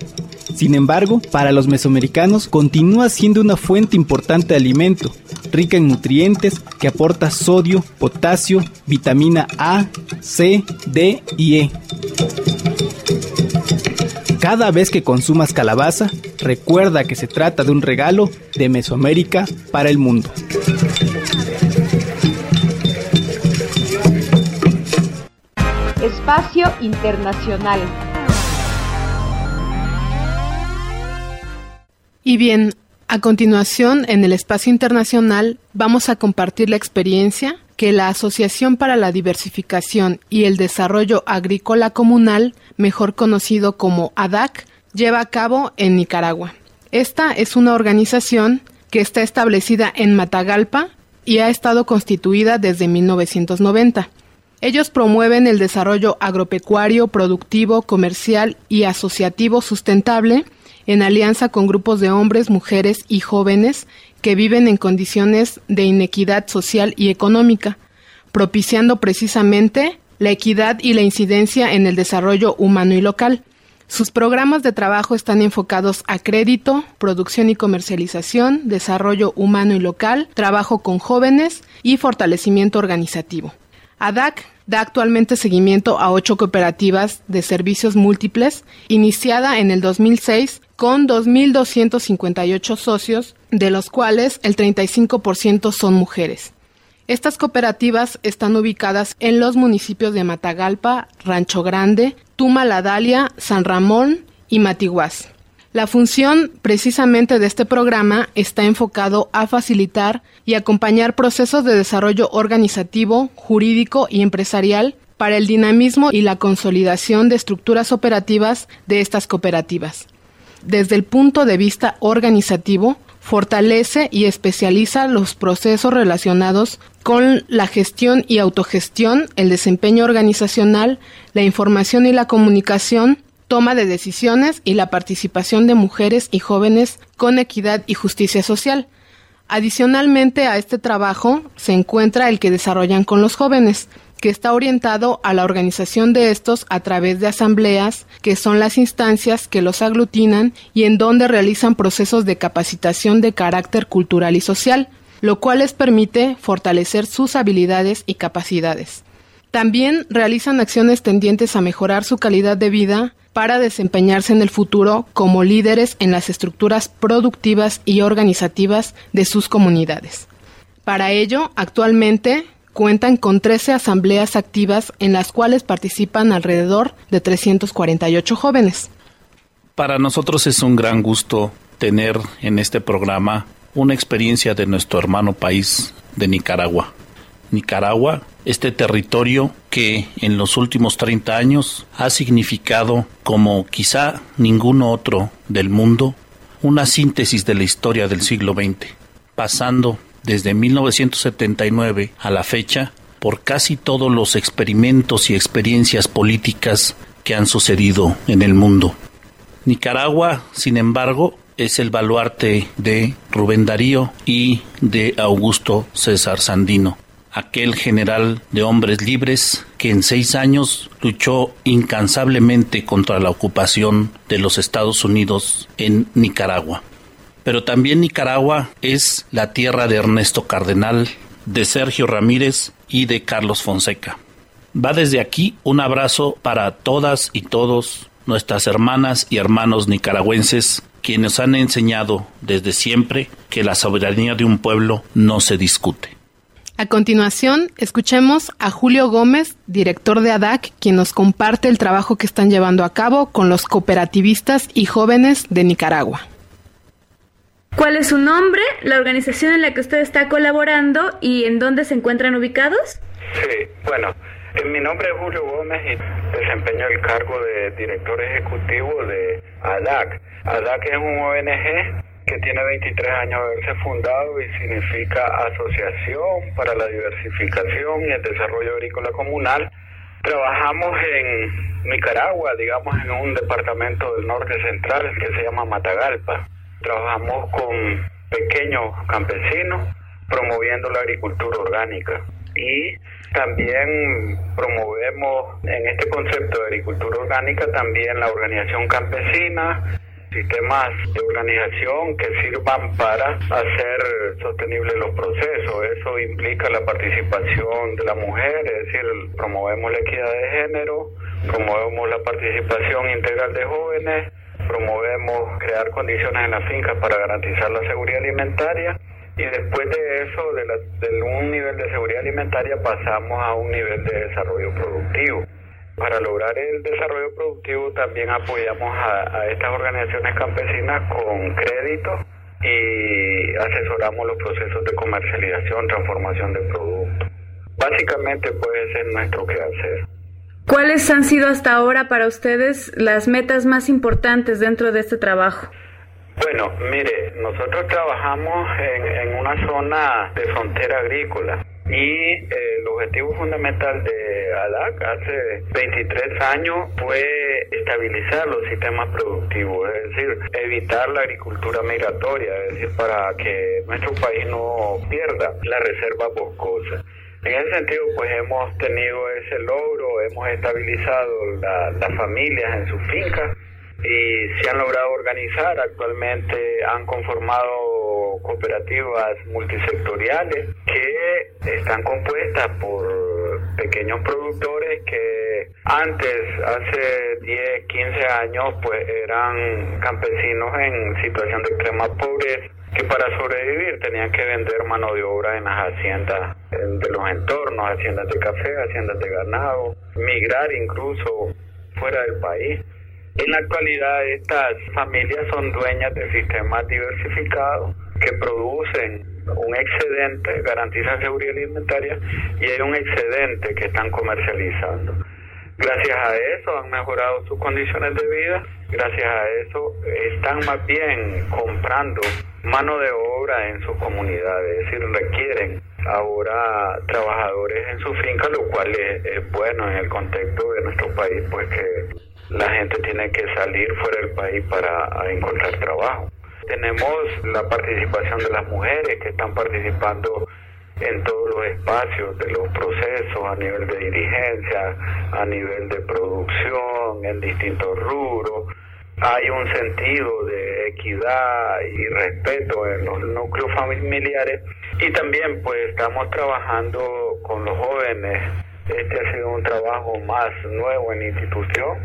Sin embargo, para los mesoamericanos continúa siendo una fuente importante de alimento, rica en nutrientes que aporta sodio, potasio, vitamina A, C, D y E. Cada vez que consumas calabaza, recuerda que se trata de un regalo de Mesoamérica para el mundo. Espacio Internacional. Y bien, a continuación, en el espacio internacional, vamos a compartir la experiencia que la Asociación para la Diversificación y el Desarrollo Agrícola Comunal, mejor conocido como ADAC, lleva a cabo en Nicaragua. Esta es una organización que está establecida en Matagalpa y ha estado constituida desde 1990. Ellos promueven el desarrollo agropecuario, productivo, comercial y asociativo sustentable en alianza con grupos de hombres, mujeres y jóvenes que viven en condiciones de inequidad social y económica, propiciando precisamente la equidad y la incidencia en el desarrollo humano y local. Sus programas de trabajo están enfocados a crédito, producción y comercialización, desarrollo humano y local, trabajo con jóvenes y fortalecimiento organizativo. ADAC da actualmente seguimiento a ocho cooperativas de servicios múltiples, iniciada en el 2006 con 2.258 socios, de los cuales el 35% son mujeres. Estas cooperativas están ubicadas en los municipios de Matagalpa, Rancho Grande, Tuma La Dalia, San Ramón y Matiguás. La función precisamente de este programa está enfocado a facilitar y acompañar procesos de desarrollo organizativo, jurídico y empresarial para el dinamismo y la consolidación de estructuras operativas de estas cooperativas. Desde el punto de vista organizativo, fortalece y especializa los procesos relacionados con la gestión y autogestión, el desempeño organizacional, la información y la comunicación, toma de decisiones y la participación de mujeres y jóvenes con equidad y justicia social. Adicionalmente a este trabajo se encuentra el que desarrollan con los jóvenes, que está orientado a la organización de estos a través de asambleas, que son las instancias que los aglutinan y en donde realizan procesos de capacitación de carácter cultural y social, lo cual les permite fortalecer sus habilidades y capacidades. También realizan acciones tendientes a mejorar su calidad de vida, para desempeñarse en el futuro como líderes en las estructuras productivas y organizativas de sus comunidades. Para ello, actualmente cuentan con 13 asambleas activas en las cuales participan alrededor de 348 jóvenes. Para nosotros es un gran gusto tener en este programa una experiencia de nuestro hermano país de Nicaragua. Nicaragua, este territorio que en los últimos 30 años ha significado, como quizá ninguno otro del mundo, una síntesis de la historia del siglo XX, pasando desde 1979 a la fecha por casi todos los experimentos y experiencias políticas que han sucedido en el mundo. Nicaragua, sin embargo, es el baluarte de Rubén Darío y de Augusto César Sandino aquel general de hombres libres que en seis años luchó incansablemente contra la ocupación de los Estados Unidos en Nicaragua. Pero también Nicaragua es la tierra de Ernesto Cardenal, de Sergio Ramírez y de Carlos Fonseca. Va desde aquí un abrazo para todas y todos nuestras hermanas y hermanos nicaragüenses quienes han enseñado desde siempre que la soberanía de un pueblo no se discute. A continuación, escuchemos a Julio Gómez, director de ADAC, quien nos comparte el trabajo que están llevando a cabo con los cooperativistas y jóvenes de Nicaragua. ¿Cuál es su nombre, la organización en la que usted está colaborando y en dónde se encuentran ubicados? Sí, bueno, mi nombre es Julio Gómez y desempeño el cargo de director ejecutivo de ADAC. ADAC es un ONG que tiene 23 años de haberse fundado y significa Asociación para la Diversificación y el Desarrollo Agrícola Comunal. Trabajamos en Nicaragua, digamos en un departamento del norte central que se llama Matagalpa. Trabajamos con pequeños campesinos promoviendo la agricultura orgánica y también promovemos en este concepto de agricultura orgánica también la organización campesina, sistemas de organización que sirvan para hacer sostenibles los procesos. Eso implica la participación de la mujer, es decir, promovemos la equidad de género, promovemos la participación integral de jóvenes, promovemos crear condiciones en las fincas para garantizar la seguridad alimentaria y después de eso, de, de un nivel de seguridad alimentaria, pasamos a un nivel de desarrollo productivo. Para lograr el desarrollo productivo también apoyamos a, estas organizaciones campesinas con crédito y asesoramos los procesos de comercialización, transformación de productos. Básicamente puede ser nuestro quehacer. ¿Cuáles han sido hasta ahora para ustedes las metas más importantes dentro de este trabajo? Bueno, mire, nosotros trabajamos en, una zona de frontera agrícola y eh, el objetivo fundamental de ADAC hace 23 años fue estabilizar los sistemas productivos, es decir, evitar la agricultura migratoria, es decir, para que nuestro país no pierda la reserva boscosa. En ese sentido, pues hemos tenido ese logro, hemos estabilizado las familias en sus fincas y se han logrado organizar. Actualmente han conformado cooperativas multisectoriales que están compuestas por pequeños productores que antes, hace 10, 15 años, pues eran campesinos en situación de extrema pobreza que para sobrevivir tenían que vender mano de obra en las haciendas de los entornos, haciendas de café, haciendas de ganado, migrar incluso fuera del país. En la actualidad estas familias son dueñas de sistemas diversificados que producen un excedente, garantizan seguridad alimentaria y hay un excedente que están comercializando. Gracias a eso han mejorado sus condiciones de vida, gracias a eso están más bien comprando mano de obra en sus comunidades, es decir, requieren ahora trabajadores en su finca, lo cual es, es bueno en el contexto de nuestro país, pues que la gente tiene que salir fuera del país para encontrar trabajo. Tenemos la participación de las mujeres que están participando en todos los espacios de los procesos a nivel de dirigencia, a nivel de producción, en distintos rubros. Hay un sentido de equidad y respeto en los núcleos familiares y también pues estamos trabajando con los jóvenes. Este ha sido un trabajo más nuevo en institución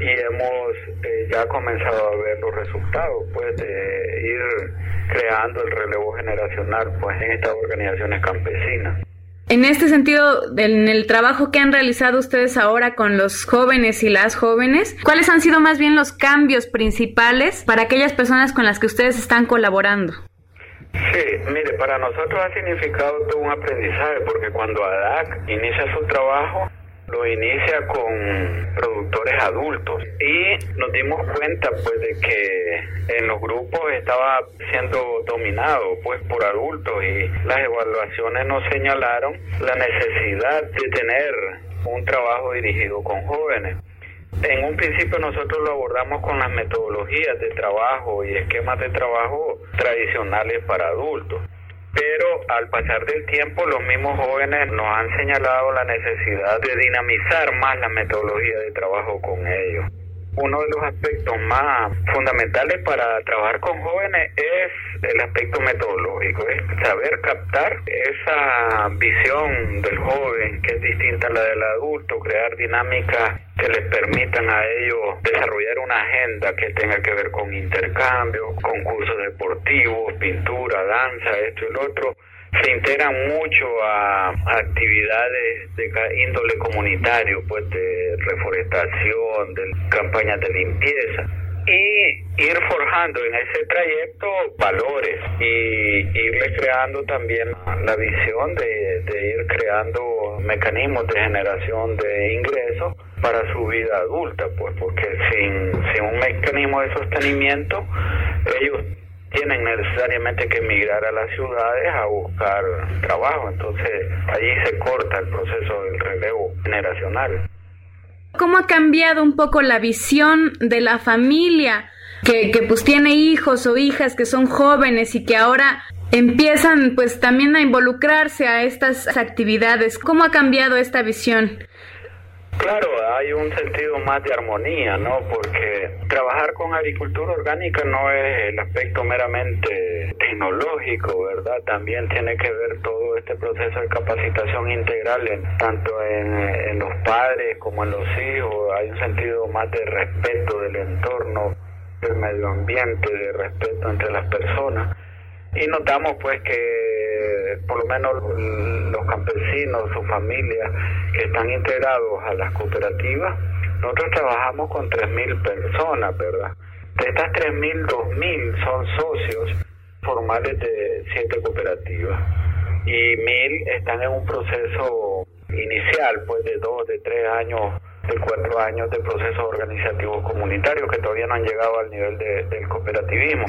y hemos eh, ya comenzado a ver los resultados pues de ir creando el relevo generacional pues en estas organizaciones campesinas. En este sentido, en el trabajo que han realizado ustedes ahora con los jóvenes y las jóvenes, ¿cuáles han sido más bien los cambios principales para aquellas personas con las que ustedes están colaborando? Sí, mire, para nosotros ha significado todo un aprendizaje porque cuando ADAC inicia su trabajo, lo inicia con productores adultos y nos dimos cuenta pues de que en los grupos estaba siendo dominado pues por adultos y las evaluaciones nos señalaron la necesidad de tener un trabajo dirigido con jóvenes. En un principio nosotros lo abordamos con las metodologías de trabajo y esquemas de trabajo tradicionales para adultos pero al pasar del tiempo los mismos jóvenes nos han señalado la necesidad de dinamizar más la metodología de trabajo con ellos. Uno de los aspectos más fundamentales para trabajar con jóvenes es el aspecto metodológico, es saber captar esa visión del joven que es distinta a la del adulto, crear dinámicas que les permitan a ellos desarrollar una agenda que tenga que ver con intercambio, concursos deportivos, pintura, danza, esto y lo otro, se integran mucho a, actividades de índole comunitario, pues de reforestación, de campañas de limpieza. Y ir forjando en ese trayecto valores y irle creando también la visión de, de ir creando mecanismos de generación de ingresos para su vida adulta, pues porque sin, sin un mecanismo de sostenimiento ellos tienen necesariamente que emigrar a las ciudades a buscar trabajo. Entonces, allí se corta el proceso del relevo generacional. ¿Cómo ha cambiado un poco la visión de la familia que, que pues tiene hijos o hijas que son jóvenes y que ahora empiezan pues también a involucrarse a estas actividades? ¿Cómo ha cambiado esta visión? Claro, hay un sentido más de armonía, ¿no? Porque trabajar con agricultura orgánica no es el aspecto meramente tecnológico, ¿verdad? También tiene que ver todo este proceso de capacitación integral, en, tanto en, en los padres como en los hijos. Hay un sentido más de respeto del entorno, del medio ambiente, de respeto entre las personas. Y notamos pues que por lo menos los campesinos, sus familias que están integrados a las cooperativas, nosotros trabajamos con 3.000 personas, ¿verdad? De estas 3.000, 2.000 son socios formales de siete cooperativas y 1.000 están en un proceso inicial, pues de dos, de tres años, de cuatro años de procesos organizativos comunitarios que todavía no han llegado al nivel de, del cooperativismo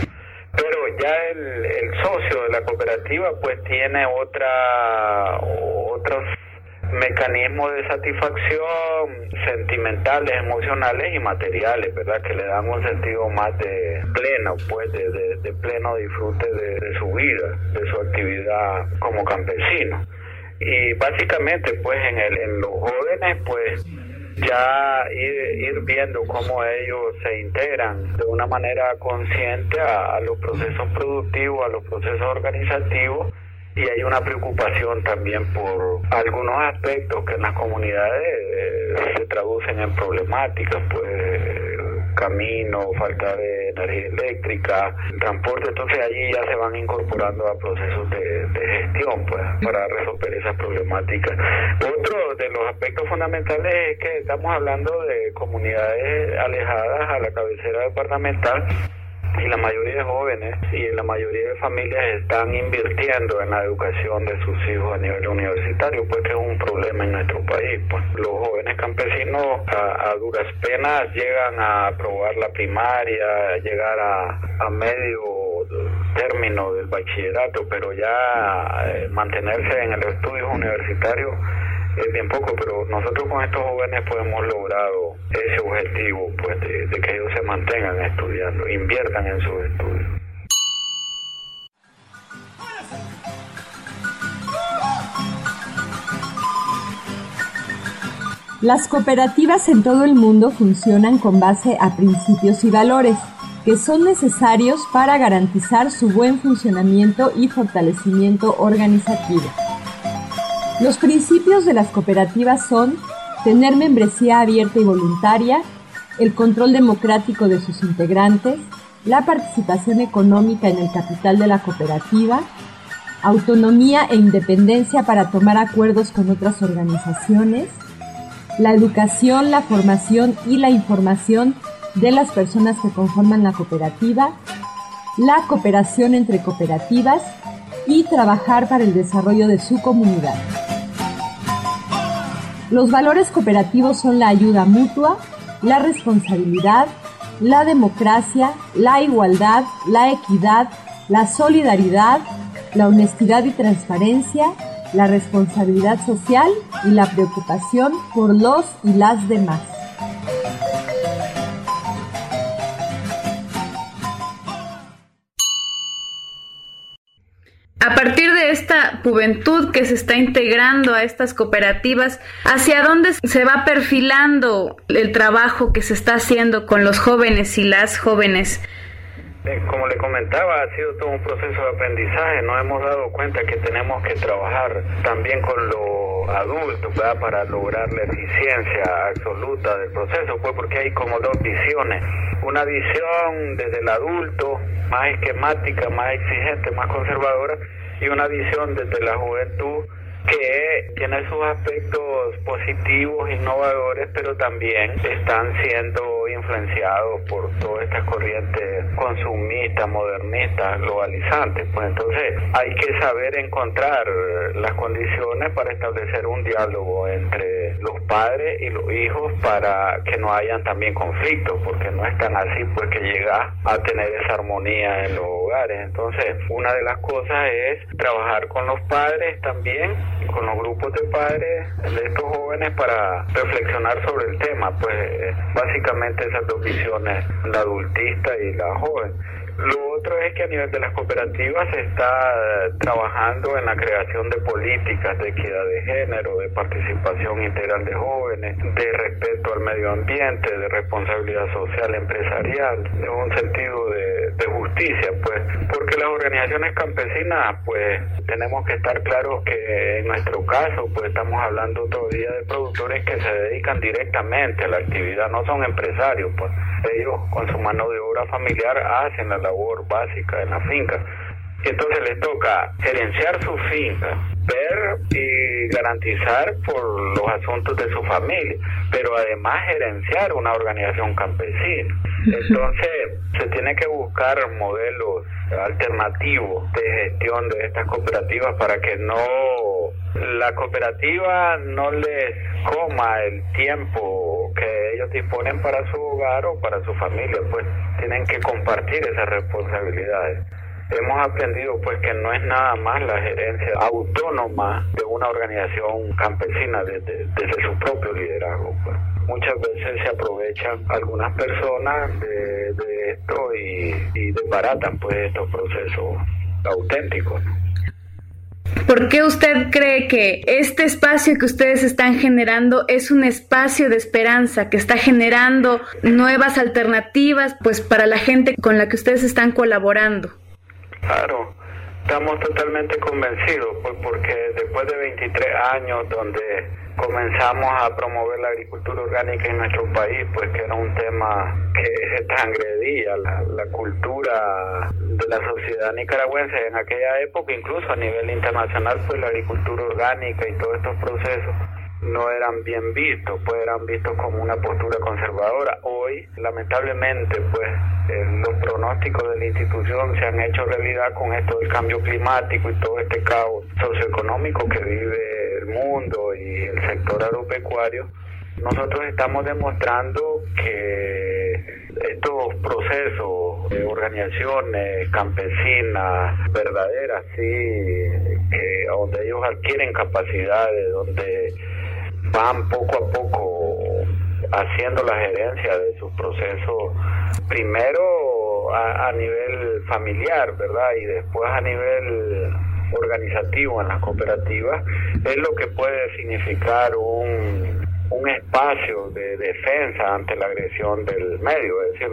pero ya el, el socio de la cooperativa pues tiene otra otros mecanismos de satisfacción sentimentales, emocionales y materiales, ¿verdad? Que le dan un sentido más de pleno, pues, de, de, pleno disfrute de, de, su vida, de su actividad como campesino. Y básicamente, pues, en, el, en los jóvenes, pues, ya ir, viendo cómo ellos se integran de una manera consciente a, a, los procesos productivos, a los procesos organizativos y hay una preocupación también por algunos aspectos que en las comunidades eh, se traducen en problemáticas, pues camino, falta de energía eléctrica, transporte, entonces allí ya se van incorporando a procesos de, de gestión pues, para resolver esas problemáticas. Otro de los aspectos fundamentales es que estamos hablando de comunidades alejadas a la cabecera departamental y la mayoría de jóvenes y la mayoría de familias están invirtiendo en la educación de sus hijos a nivel universitario, pues que es un problema en nuestro país. Pues los jóvenes campesinos a, a duras penas llegan a aprobar la primaria, llegar a, a medio término del bachillerato, pero ya eh, mantenerse en el estudio universitario es bien poco, pero nosotros con estos jóvenes pues hemos logrado ese objetivo pues de que ellos se mantengan estudiando, inviertan en sus estudios. Las cooperativas en todo el mundo funcionan con base a principios y valores que son necesarios para garantizar su buen funcionamiento y fortalecimiento organizativo. Los principios de las cooperativas son tener membresía abierta y voluntaria, el control democrático de sus integrantes, la participación económica en el capital de la cooperativa, autonomía e independencia para tomar acuerdos con otras organizaciones, la educación, la formación y la información de las personas que conforman la cooperativa, la cooperación entre cooperativas y trabajar para el desarrollo de su comunidad. Los valores cooperativos son la ayuda mutua, la responsabilidad, la democracia, la igualdad, la equidad, la solidaridad, la honestidad y transparencia, la responsabilidad social y la preocupación por los y las demás. A partir de esta juventud que se está integrando a estas cooperativas, ¿hacia dónde se va perfilando el trabajo que se está haciendo con los jóvenes y las jóvenes? Como le comentaba, ha sido todo un proceso de aprendizaje. Nos hemos dado cuenta que tenemos que trabajar también con los adultos para lograr la eficiencia absoluta del proceso, pues porque hay como dos visiones. Una visión desde el adulto, más esquemática, más exigente, más conservadora, y una visión desde la juventud que tiene sus aspectos positivos, innovadores, pero también están siendo influenciados por todas estas corrientes consumistas, modernistas, globalizantes. Pues entonces hay que saber encontrar las condiciones para establecer un diálogo entre los padres y los hijos para que no hayan también conflictos, porque no es tan así pues que llega a tener esa armonía en los hogares. Entonces, una de las cosas es trabajar con los padres también, con los grupos de padres de estos jóvenes para reflexionar sobre el tema, pues básicamente esas dos visiones, la adultista y la joven. Lo otro es que a nivel de las cooperativas se está eh, trabajando en la creación de políticas de equidad de género, de participación integral de jóvenes, de respeto al medio ambiente, de responsabilidad social empresarial, en un sentido de, justicia, pues, porque las organizaciones campesinas, pues, tenemos que estar claros que en nuestro caso, pues, estamos hablando todavía de productores que se dedican directamente a la actividad, no son empresarios, pues, ellos con su mano de obra familiar hacen la labor básica en la finca. Entonces les toca gerenciar su finca, ver y garantizar por los asuntos de su familia, pero además gerenciar una organización campesina. Entonces se tiene que buscar modelos alternativos de gestión de estas cooperativas para que no la cooperativa no les coma el tiempo que ellos disponen para su hogar o para su familia, pues tienen que compartir esas responsabilidades. Hemos aprendido pues que no es nada más la gerencia autónoma de una organización campesina desde, su propio liderazgo. Pues. Muchas veces se aprovechan algunas personas de, esto y, y desbaratan pues estos procesos auténticos. ¿no? ¿Por qué usted cree que este espacio que ustedes están generando es un espacio de esperanza, que está generando nuevas alternativas pues para la gente con la que ustedes están colaborando? Claro, estamos totalmente convencidos, pues porque después de 23 años donde comenzamos a promover la agricultura orgánica en nuestro país, pues que era un tema que transgredía la, la cultura de la sociedad nicaragüense en aquella época, incluso a nivel internacional, pues la agricultura orgánica y todos estos procesos no eran bien vistos, pues eran vistos como una postura conservadora. Hoy, lamentablemente, pues eh, los pronósticos de la institución se han hecho realidad con esto del cambio climático y todo este caos socioeconómico que vive el mundo y el sector agropecuario. Nosotros estamos demostrando que estos procesos de organizaciones campesinas verdaderas, sí, que donde ellos adquieren capacidades, donde van poco a poco haciendo la gerencia de sus procesos, primero a, a, nivel familiar, ¿verdad? Y después a nivel organizativo en las cooperativas, es lo que puede significar un, un espacio de defensa ante la agresión del medio. Es decir,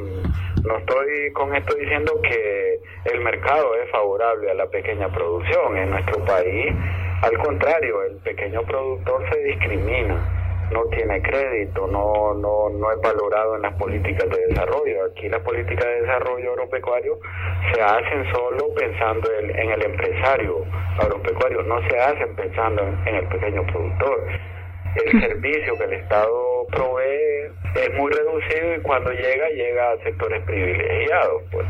no estoy con esto diciendo que el mercado es favorable a la pequeña producción en nuestro país. Al contrario, el pequeño productor se discrimina, no tiene crédito, no, no, no es valorado en las políticas de desarrollo. Aquí las políticas de desarrollo agropecuario se hacen solo pensando en, en el empresario agropecuario, no se hacen pensando en, en el pequeño productor el servicio que el Estado provee es muy reducido y cuando llega, llega a sectores privilegiados. Pues.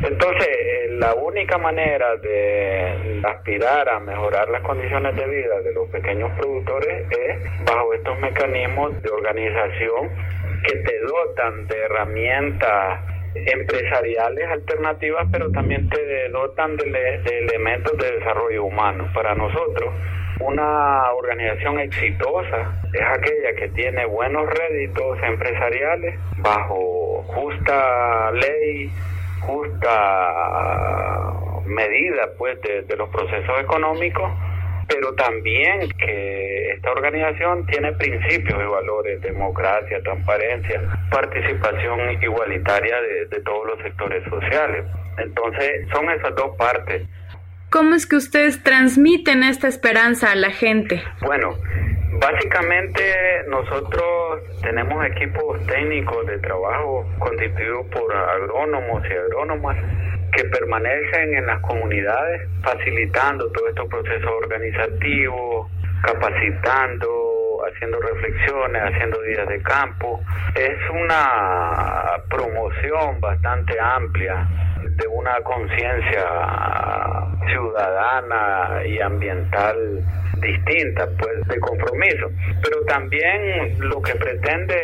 Entonces, la única manera de aspirar a mejorar las condiciones de vida de los pequeños productores es bajo estos mecanismos de organización que te dotan de herramientas empresariales alternativas, pero también te dotan de, de elementos de desarrollo humano. Para nosotros, una organización exitosa es aquella que tiene buenos réditos empresariales bajo justa ley, justa medida pues de, de los procesos económicos pero también que esta organización tiene principios y valores, democracia, transparencia, participación igualitaria de, de, todos los sectores sociales. Entonces, son esas dos partes. ¿Cómo es que ustedes transmiten esta esperanza a la gente? Bueno, básicamente nosotros tenemos equipos técnicos de trabajo constituidos por agrónomos y agrónomas que permanecen en las comunidades facilitando todos estos procesos organizativos, capacitando, haciendo reflexiones, haciendo días de campo. Es una promoción bastante amplia de una conciencia ciudadana y ambiental distinta, pues de compromiso. Pero también lo que pretende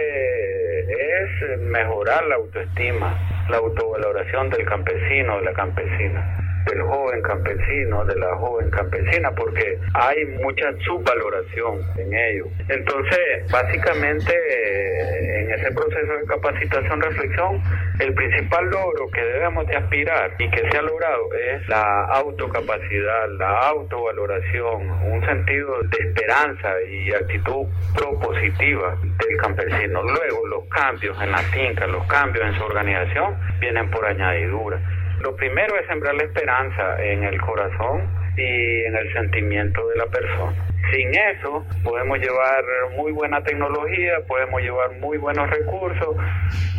es mejorar la autoestima, la autovaloración del campesino, de la campesina del joven campesino, de la joven campesina, porque hay mucha subvaloración en ello. Entonces, básicamente, eh, en ese proceso de capacitación, reflexión, el principal logro que debemos de aspirar y que se ha logrado es la autocapacidad, la autovaloración, un sentido de esperanza y actitud propositiva del campesino. Luego, los cambios en la finca, los cambios en su organización vienen por añadidura. Lo primero es sembrar la esperanza en el corazón y en el sentimiento de la persona. Sin eso podemos llevar muy buena tecnología, podemos llevar muy buenos recursos,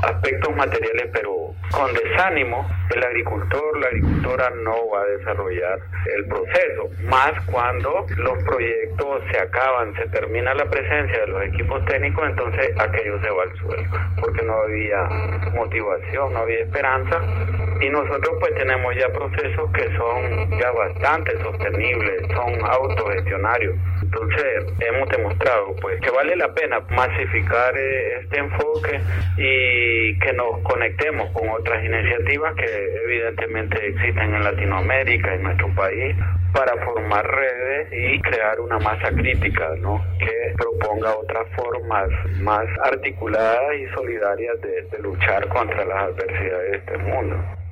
aspectos materiales, pero con desánimo el agricultor, la agricultora no va a desarrollar el proceso, más cuando los proyectos se acaban, se termina la presencia de los equipos técnicos, entonces aquello se va al suelo, porque no había motivación, no había esperanza y nosotros pues tenemos ya procesos que son ya bastante sostenibles, son autogestionarios. Entonces hemos demostrado pues que vale la pena masificar eh, este enfoque y que nos conectemos con otras iniciativas que evidentemente existen en Latinoamérica, en nuestro país, para formar redes y crear una masa crítica, ¿no? Que proponga otras formas más articuladas y solidarias de, de luchar contra las adversidades de este mundo.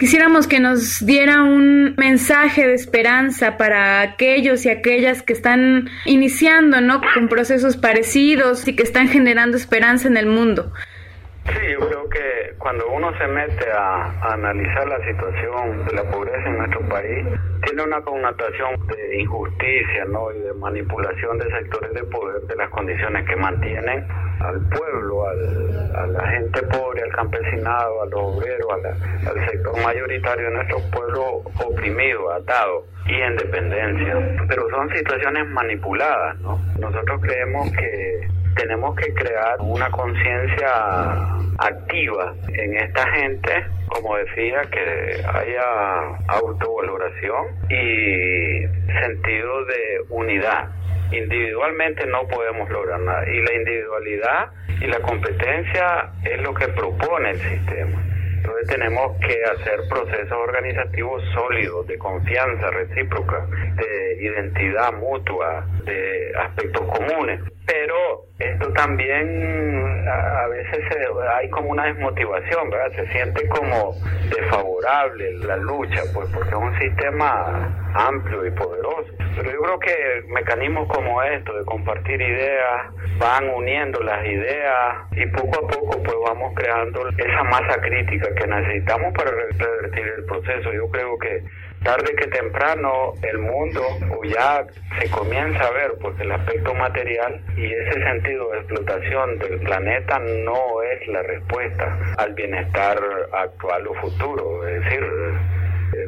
Quisiéramos que nos diera un mensaje de esperanza para aquellos y aquellas que están iniciando, ¿no? Con procesos parecidos y que están generando esperanza en el mundo. Sí, yo creo que cuando uno se mete a, analizar la situación de la pobreza en nuestro país, tiene una connotación de injusticia, ¿no? Y de manipulación de sectores de poder, de las condiciones que mantienen al pueblo, al, a la gente pobre, al campesinado, a los obreros, al sector mayoritario de nuestro pueblo oprimido, atado y en dependencia. Pero son situaciones manipuladas, ¿no? Nosotros creemos que tenemos que crear una conciencia activa en esta gente, como decía, que haya autovaloración y sentido de unidad. Individualmente no podemos lograr nada y la individualidad y la competencia es lo que propone el sistema. Entonces tenemos que hacer procesos organizativos sólidos, de confianza recíproca, de identidad mutua, de aspectos comunes. Pero esto también a, veces hay como una desmotivación, ¿verdad? Se siente como desfavorable la lucha, pues porque es un sistema amplio y poderoso. Pero yo creo que mecanismos como estos de compartir ideas van uniendo las ideas y poco a poco pues vamos creando esa masa crítica que necesitamos para revertir el proceso. Yo creo que tarde que temprano el mundo o ya se comienza a ver porque el aspecto material y ese sentido de explotación del planeta no es la respuesta al bienestar actual o futuro. Es decir,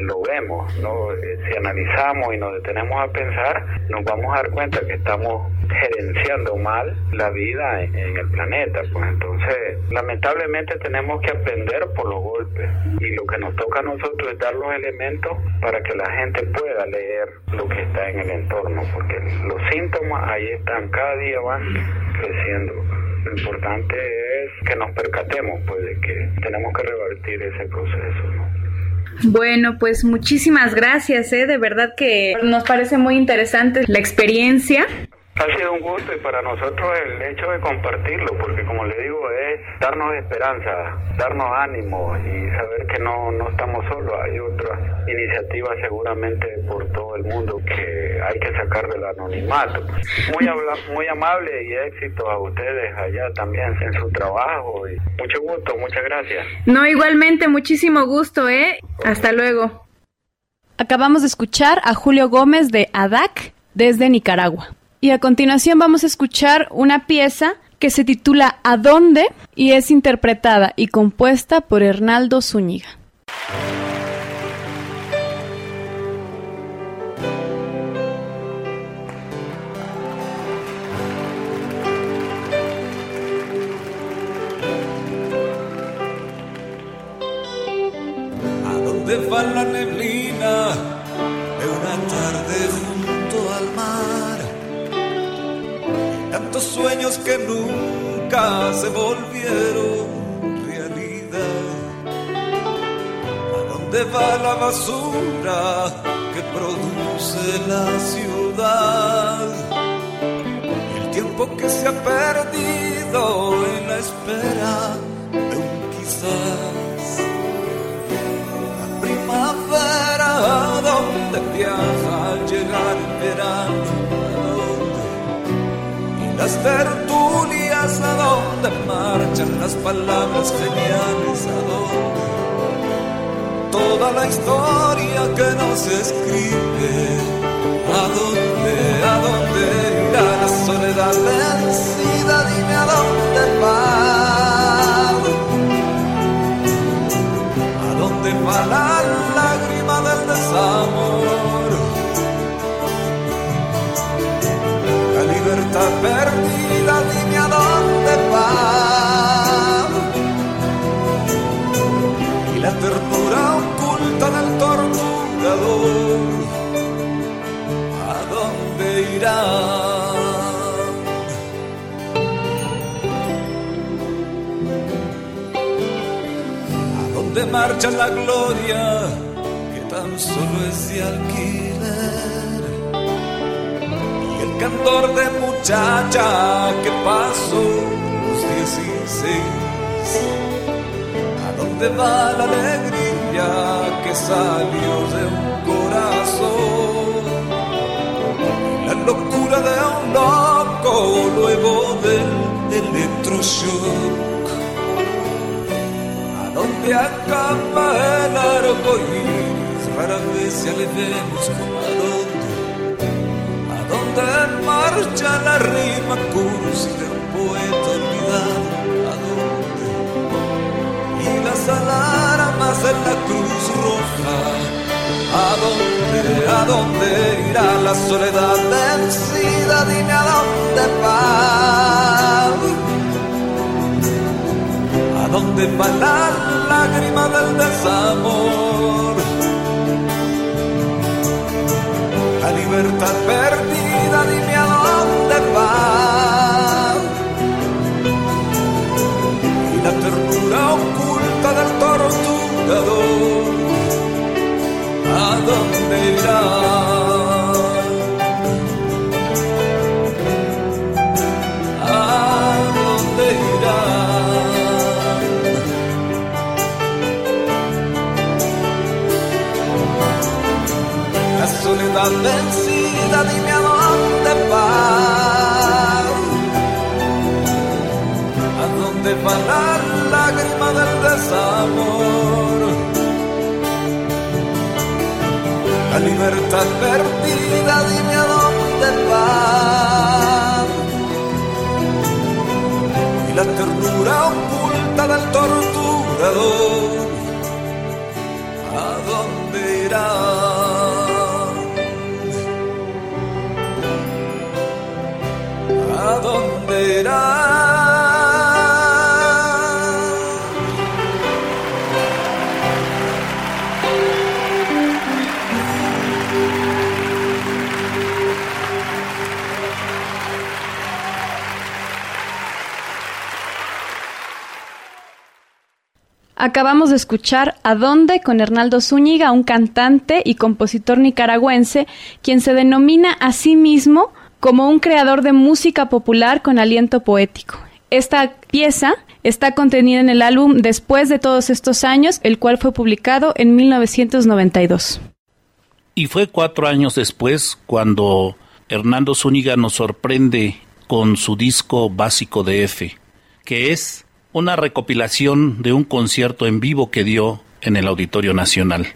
lo vemos, ¿no? Eh, si analizamos y nos detenemos a pensar, nos vamos a dar cuenta que estamos gerenciando mal la vida en, el planeta. Pues entonces, lamentablemente tenemos que aprender por los golpes y lo que nos toca a nosotros es dar los elementos para que la gente pueda leer lo que está en el entorno, porque los síntomas ahí están, cada día van creciendo. Lo importante es que nos percatemos pues de que tenemos que revertir ese proceso. ¿no? Bueno, pues muchísimas gracias, ¿eh? de verdad que nos parece muy interesante la experiencia. Ha sido un gusto y para nosotros el hecho de compartirlo, porque como le digo, es darnos esperanza, darnos ánimo y saber que no, no estamos solos. Hay otras iniciativas seguramente por todo el mundo que hay que sacar del anonimato. Muy, muy amable y éxito a ustedes allá también en su trabajo. Y mucho gusto, muchas gracias. No, igualmente, muchísimo gusto, ¿eh? Hasta luego. Acabamos de escuchar a Julio Gómez de ADAC desde Nicaragua. Y a continuación vamos a escuchar una pieza que se titula ¿A dónde? y es interpretada y compuesta por Hernaldo Zúñiga. ¿A dónde va la neblina? Tantos sueños que nunca se volvieron realidad. ¿A dónde va la basura que produce la ciudad? El tiempo que se ha perdido en la espera de un quizás. La primavera, ¿a dónde viaja al llegar el verano? Las tertulias, ¿a dónde marchan las palabras geniales? ¿A dónde? Toda la historia que no se escribe. ¿A dónde, a dónde irá la soledad vencida? Dime a dónde va. ¿A dónde va la perdida, dime a dónde va. Y la ternura oculta del torturador, ¿a dónde irá? ¿A dónde marcha la gloria que tan solo es de alquiler? Cantor de muchacha que pasó los dieciséis. ¿A dónde va la alegría que salió de un corazón? La locura de un loco luego del electroshock. ¿A dónde acaba el arco iris? Rara vez ya le vemos. ¿A dónde? ¿A dónde marcha la rima cursi de un poeta olvidado? ¿A dónde? Y las alarmas en la cruz roja. ¿A dónde? ¿A dónde irá la soledad vencida? Dime a dónde va. ¿A dónde va la lágrima del desamor? La libertad perdida, dime a dónde va. Y la ternura oculta del torturador, ¿a dónde irá? La lágrima del desamor? La libertad perdida, dime a dónde va. Y la ternura oculta del torturador, ¿a dónde irá? ¿A dónde irá? Acabamos de escuchar A dónde con Hernaldo Zúñiga, un cantante y compositor nicaragüense, quien se denomina a sí mismo como un creador de música popular con aliento poético. Esta pieza está contenida en el álbum Después de todos estos años, el cual fue publicado en 1992. Y fue cuatro años después cuando Hernando Zúñiga nos sorprende con su disco básico de F, que es una recopilación de un concierto en vivo que dio en el Auditorio Nacional.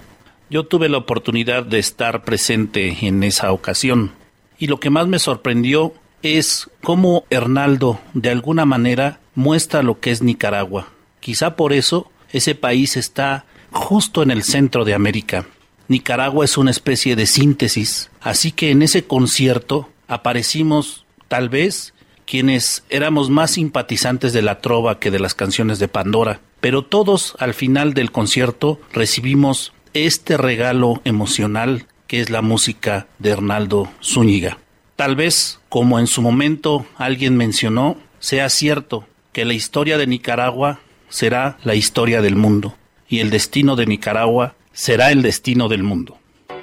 Yo tuve la oportunidad de estar presente en esa ocasión y lo que más me sorprendió es cómo Hernaldo de alguna manera muestra lo que es Nicaragua. Quizá por eso ese país está justo en el centro de América. Nicaragua es una especie de síntesis, así que en ese concierto aparecimos tal vez quienes éramos más simpatizantes de la trova que de las canciones de Pandora, pero todos al final del concierto recibimos este regalo emocional que es la música de Hernaldo Zúñiga. Tal vez, como en su momento alguien mencionó, sea cierto que la historia de Nicaragua será la historia del mundo y el destino de Nicaragua será el destino del mundo.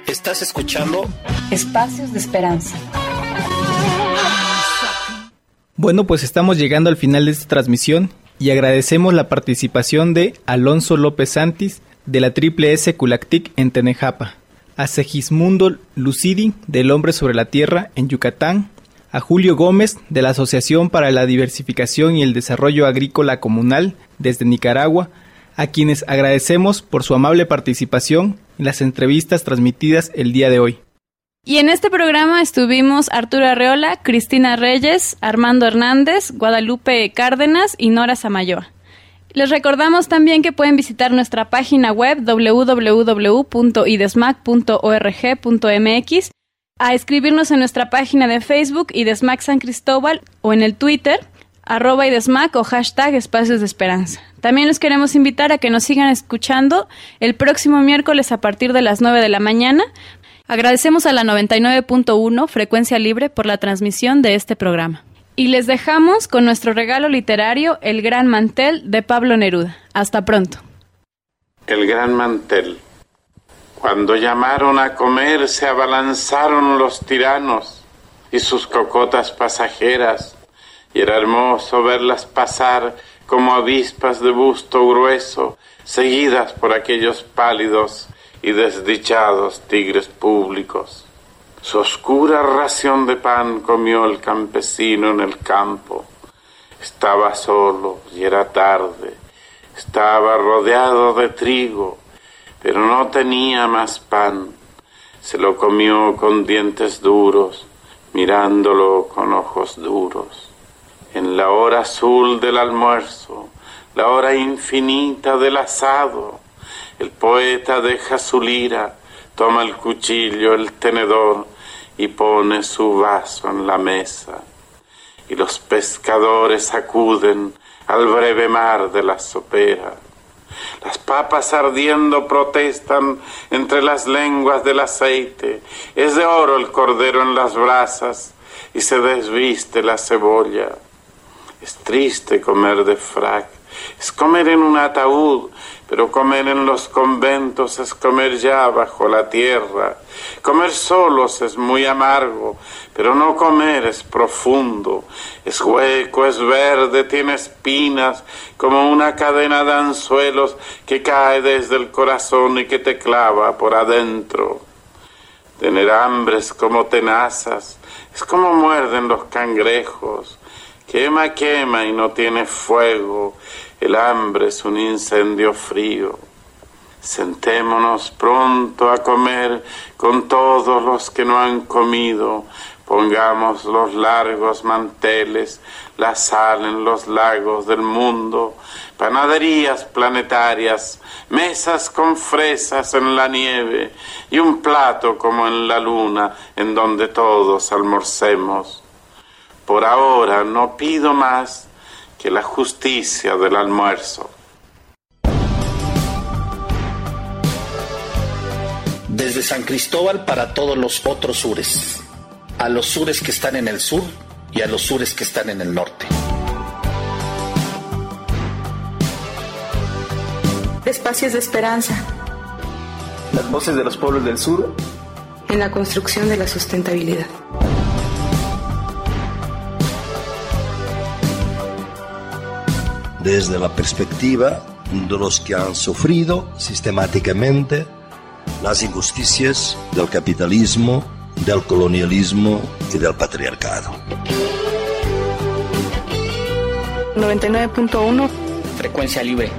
Estás escuchando Espacios de Esperanza. Bueno, pues estamos llegando al final de esta transmisión y agradecemos la participación de Alonso López Santis de la Triple S Culactic en Tenejapa, a Segismundo Lucidi del Hombre sobre la Tierra en Yucatán, a Julio Gómez de la Asociación para la Diversificación y el Desarrollo Agrícola Comunal desde Nicaragua, a quienes agradecemos por su amable participación en las entrevistas transmitidas el día de hoy. Y en este programa estuvimos Arturo Arreola, Cristina Reyes, Armando Hernández, Guadalupe Cárdenas y Nora Samayoa. Les recordamos también que pueden visitar nuestra página web www.idesmac.org.mx, a escribirnos en nuestra página de Facebook Idesmac San Cristóbal o en el Twitter arroba Idesmac o hashtag Espacios de Esperanza. También los queremos invitar a que nos sigan escuchando el próximo miércoles a partir de las 9 de la mañana Agradecemos a la 99.1 Frecuencia Libre por la transmisión de este programa. Y les dejamos con nuestro regalo literario El Gran Mantel de Pablo Neruda. Hasta pronto. El Gran Mantel. Cuando llamaron a comer se abalanzaron los tiranos y sus cocotas pasajeras, y era hermoso verlas pasar como avispas de busto grueso, seguidas por aquellos pálidos y desdichados tigres públicos. Su oscura ración de pan comió el campesino en el campo. Estaba solo y era tarde. Estaba rodeado de trigo, pero no tenía más pan. Se lo comió con dientes duros, mirándolo con ojos duros. En la hora azul del almuerzo, la hora infinita del asado, el poeta deja su lira, toma el cuchillo, el tenedor y pone su vaso en la mesa. Y los pescadores acuden al breve mar de la sopera. Las papas ardiendo protestan entre las lenguas del aceite. Es de oro el cordero en las brasas y se desviste la cebolla. Es triste comer de frac, es comer en un ataúd pero comer en los conventos es comer ya bajo la tierra. Comer solos es muy amargo, pero no comer es profundo. Es hueco, es verde, tiene espinas, como una cadena de anzuelos que cae desde el corazón y que te clava por adentro. Tener hambre es como tenazas, es como muerden los cangrejos. Quema, quema y no tiene fuego el hambre es un incendio frío. Sentémonos pronto a comer con todos los que no han comido. Pongamos los largos manteles, la sal en los lagos del mundo, panaderías planetarias, mesas con fresas en la nieve y un plato como en la luna en donde todos almorcemos. Por ahora no pido más que la justicia del almuerzo. Desde San Cristóbal para todos los otros sures, a los sures que están en el sur y a los sures que están en el norte. Espacios de esperanza. Las voces de los pueblos del sur. En la construcción de la sustentabilidad. Desde la perspectiva de los que han sufrido sistemáticamente las injusticias del capitalismo, del colonialismo y del patriarcado. 99.1 Frecuencia libre.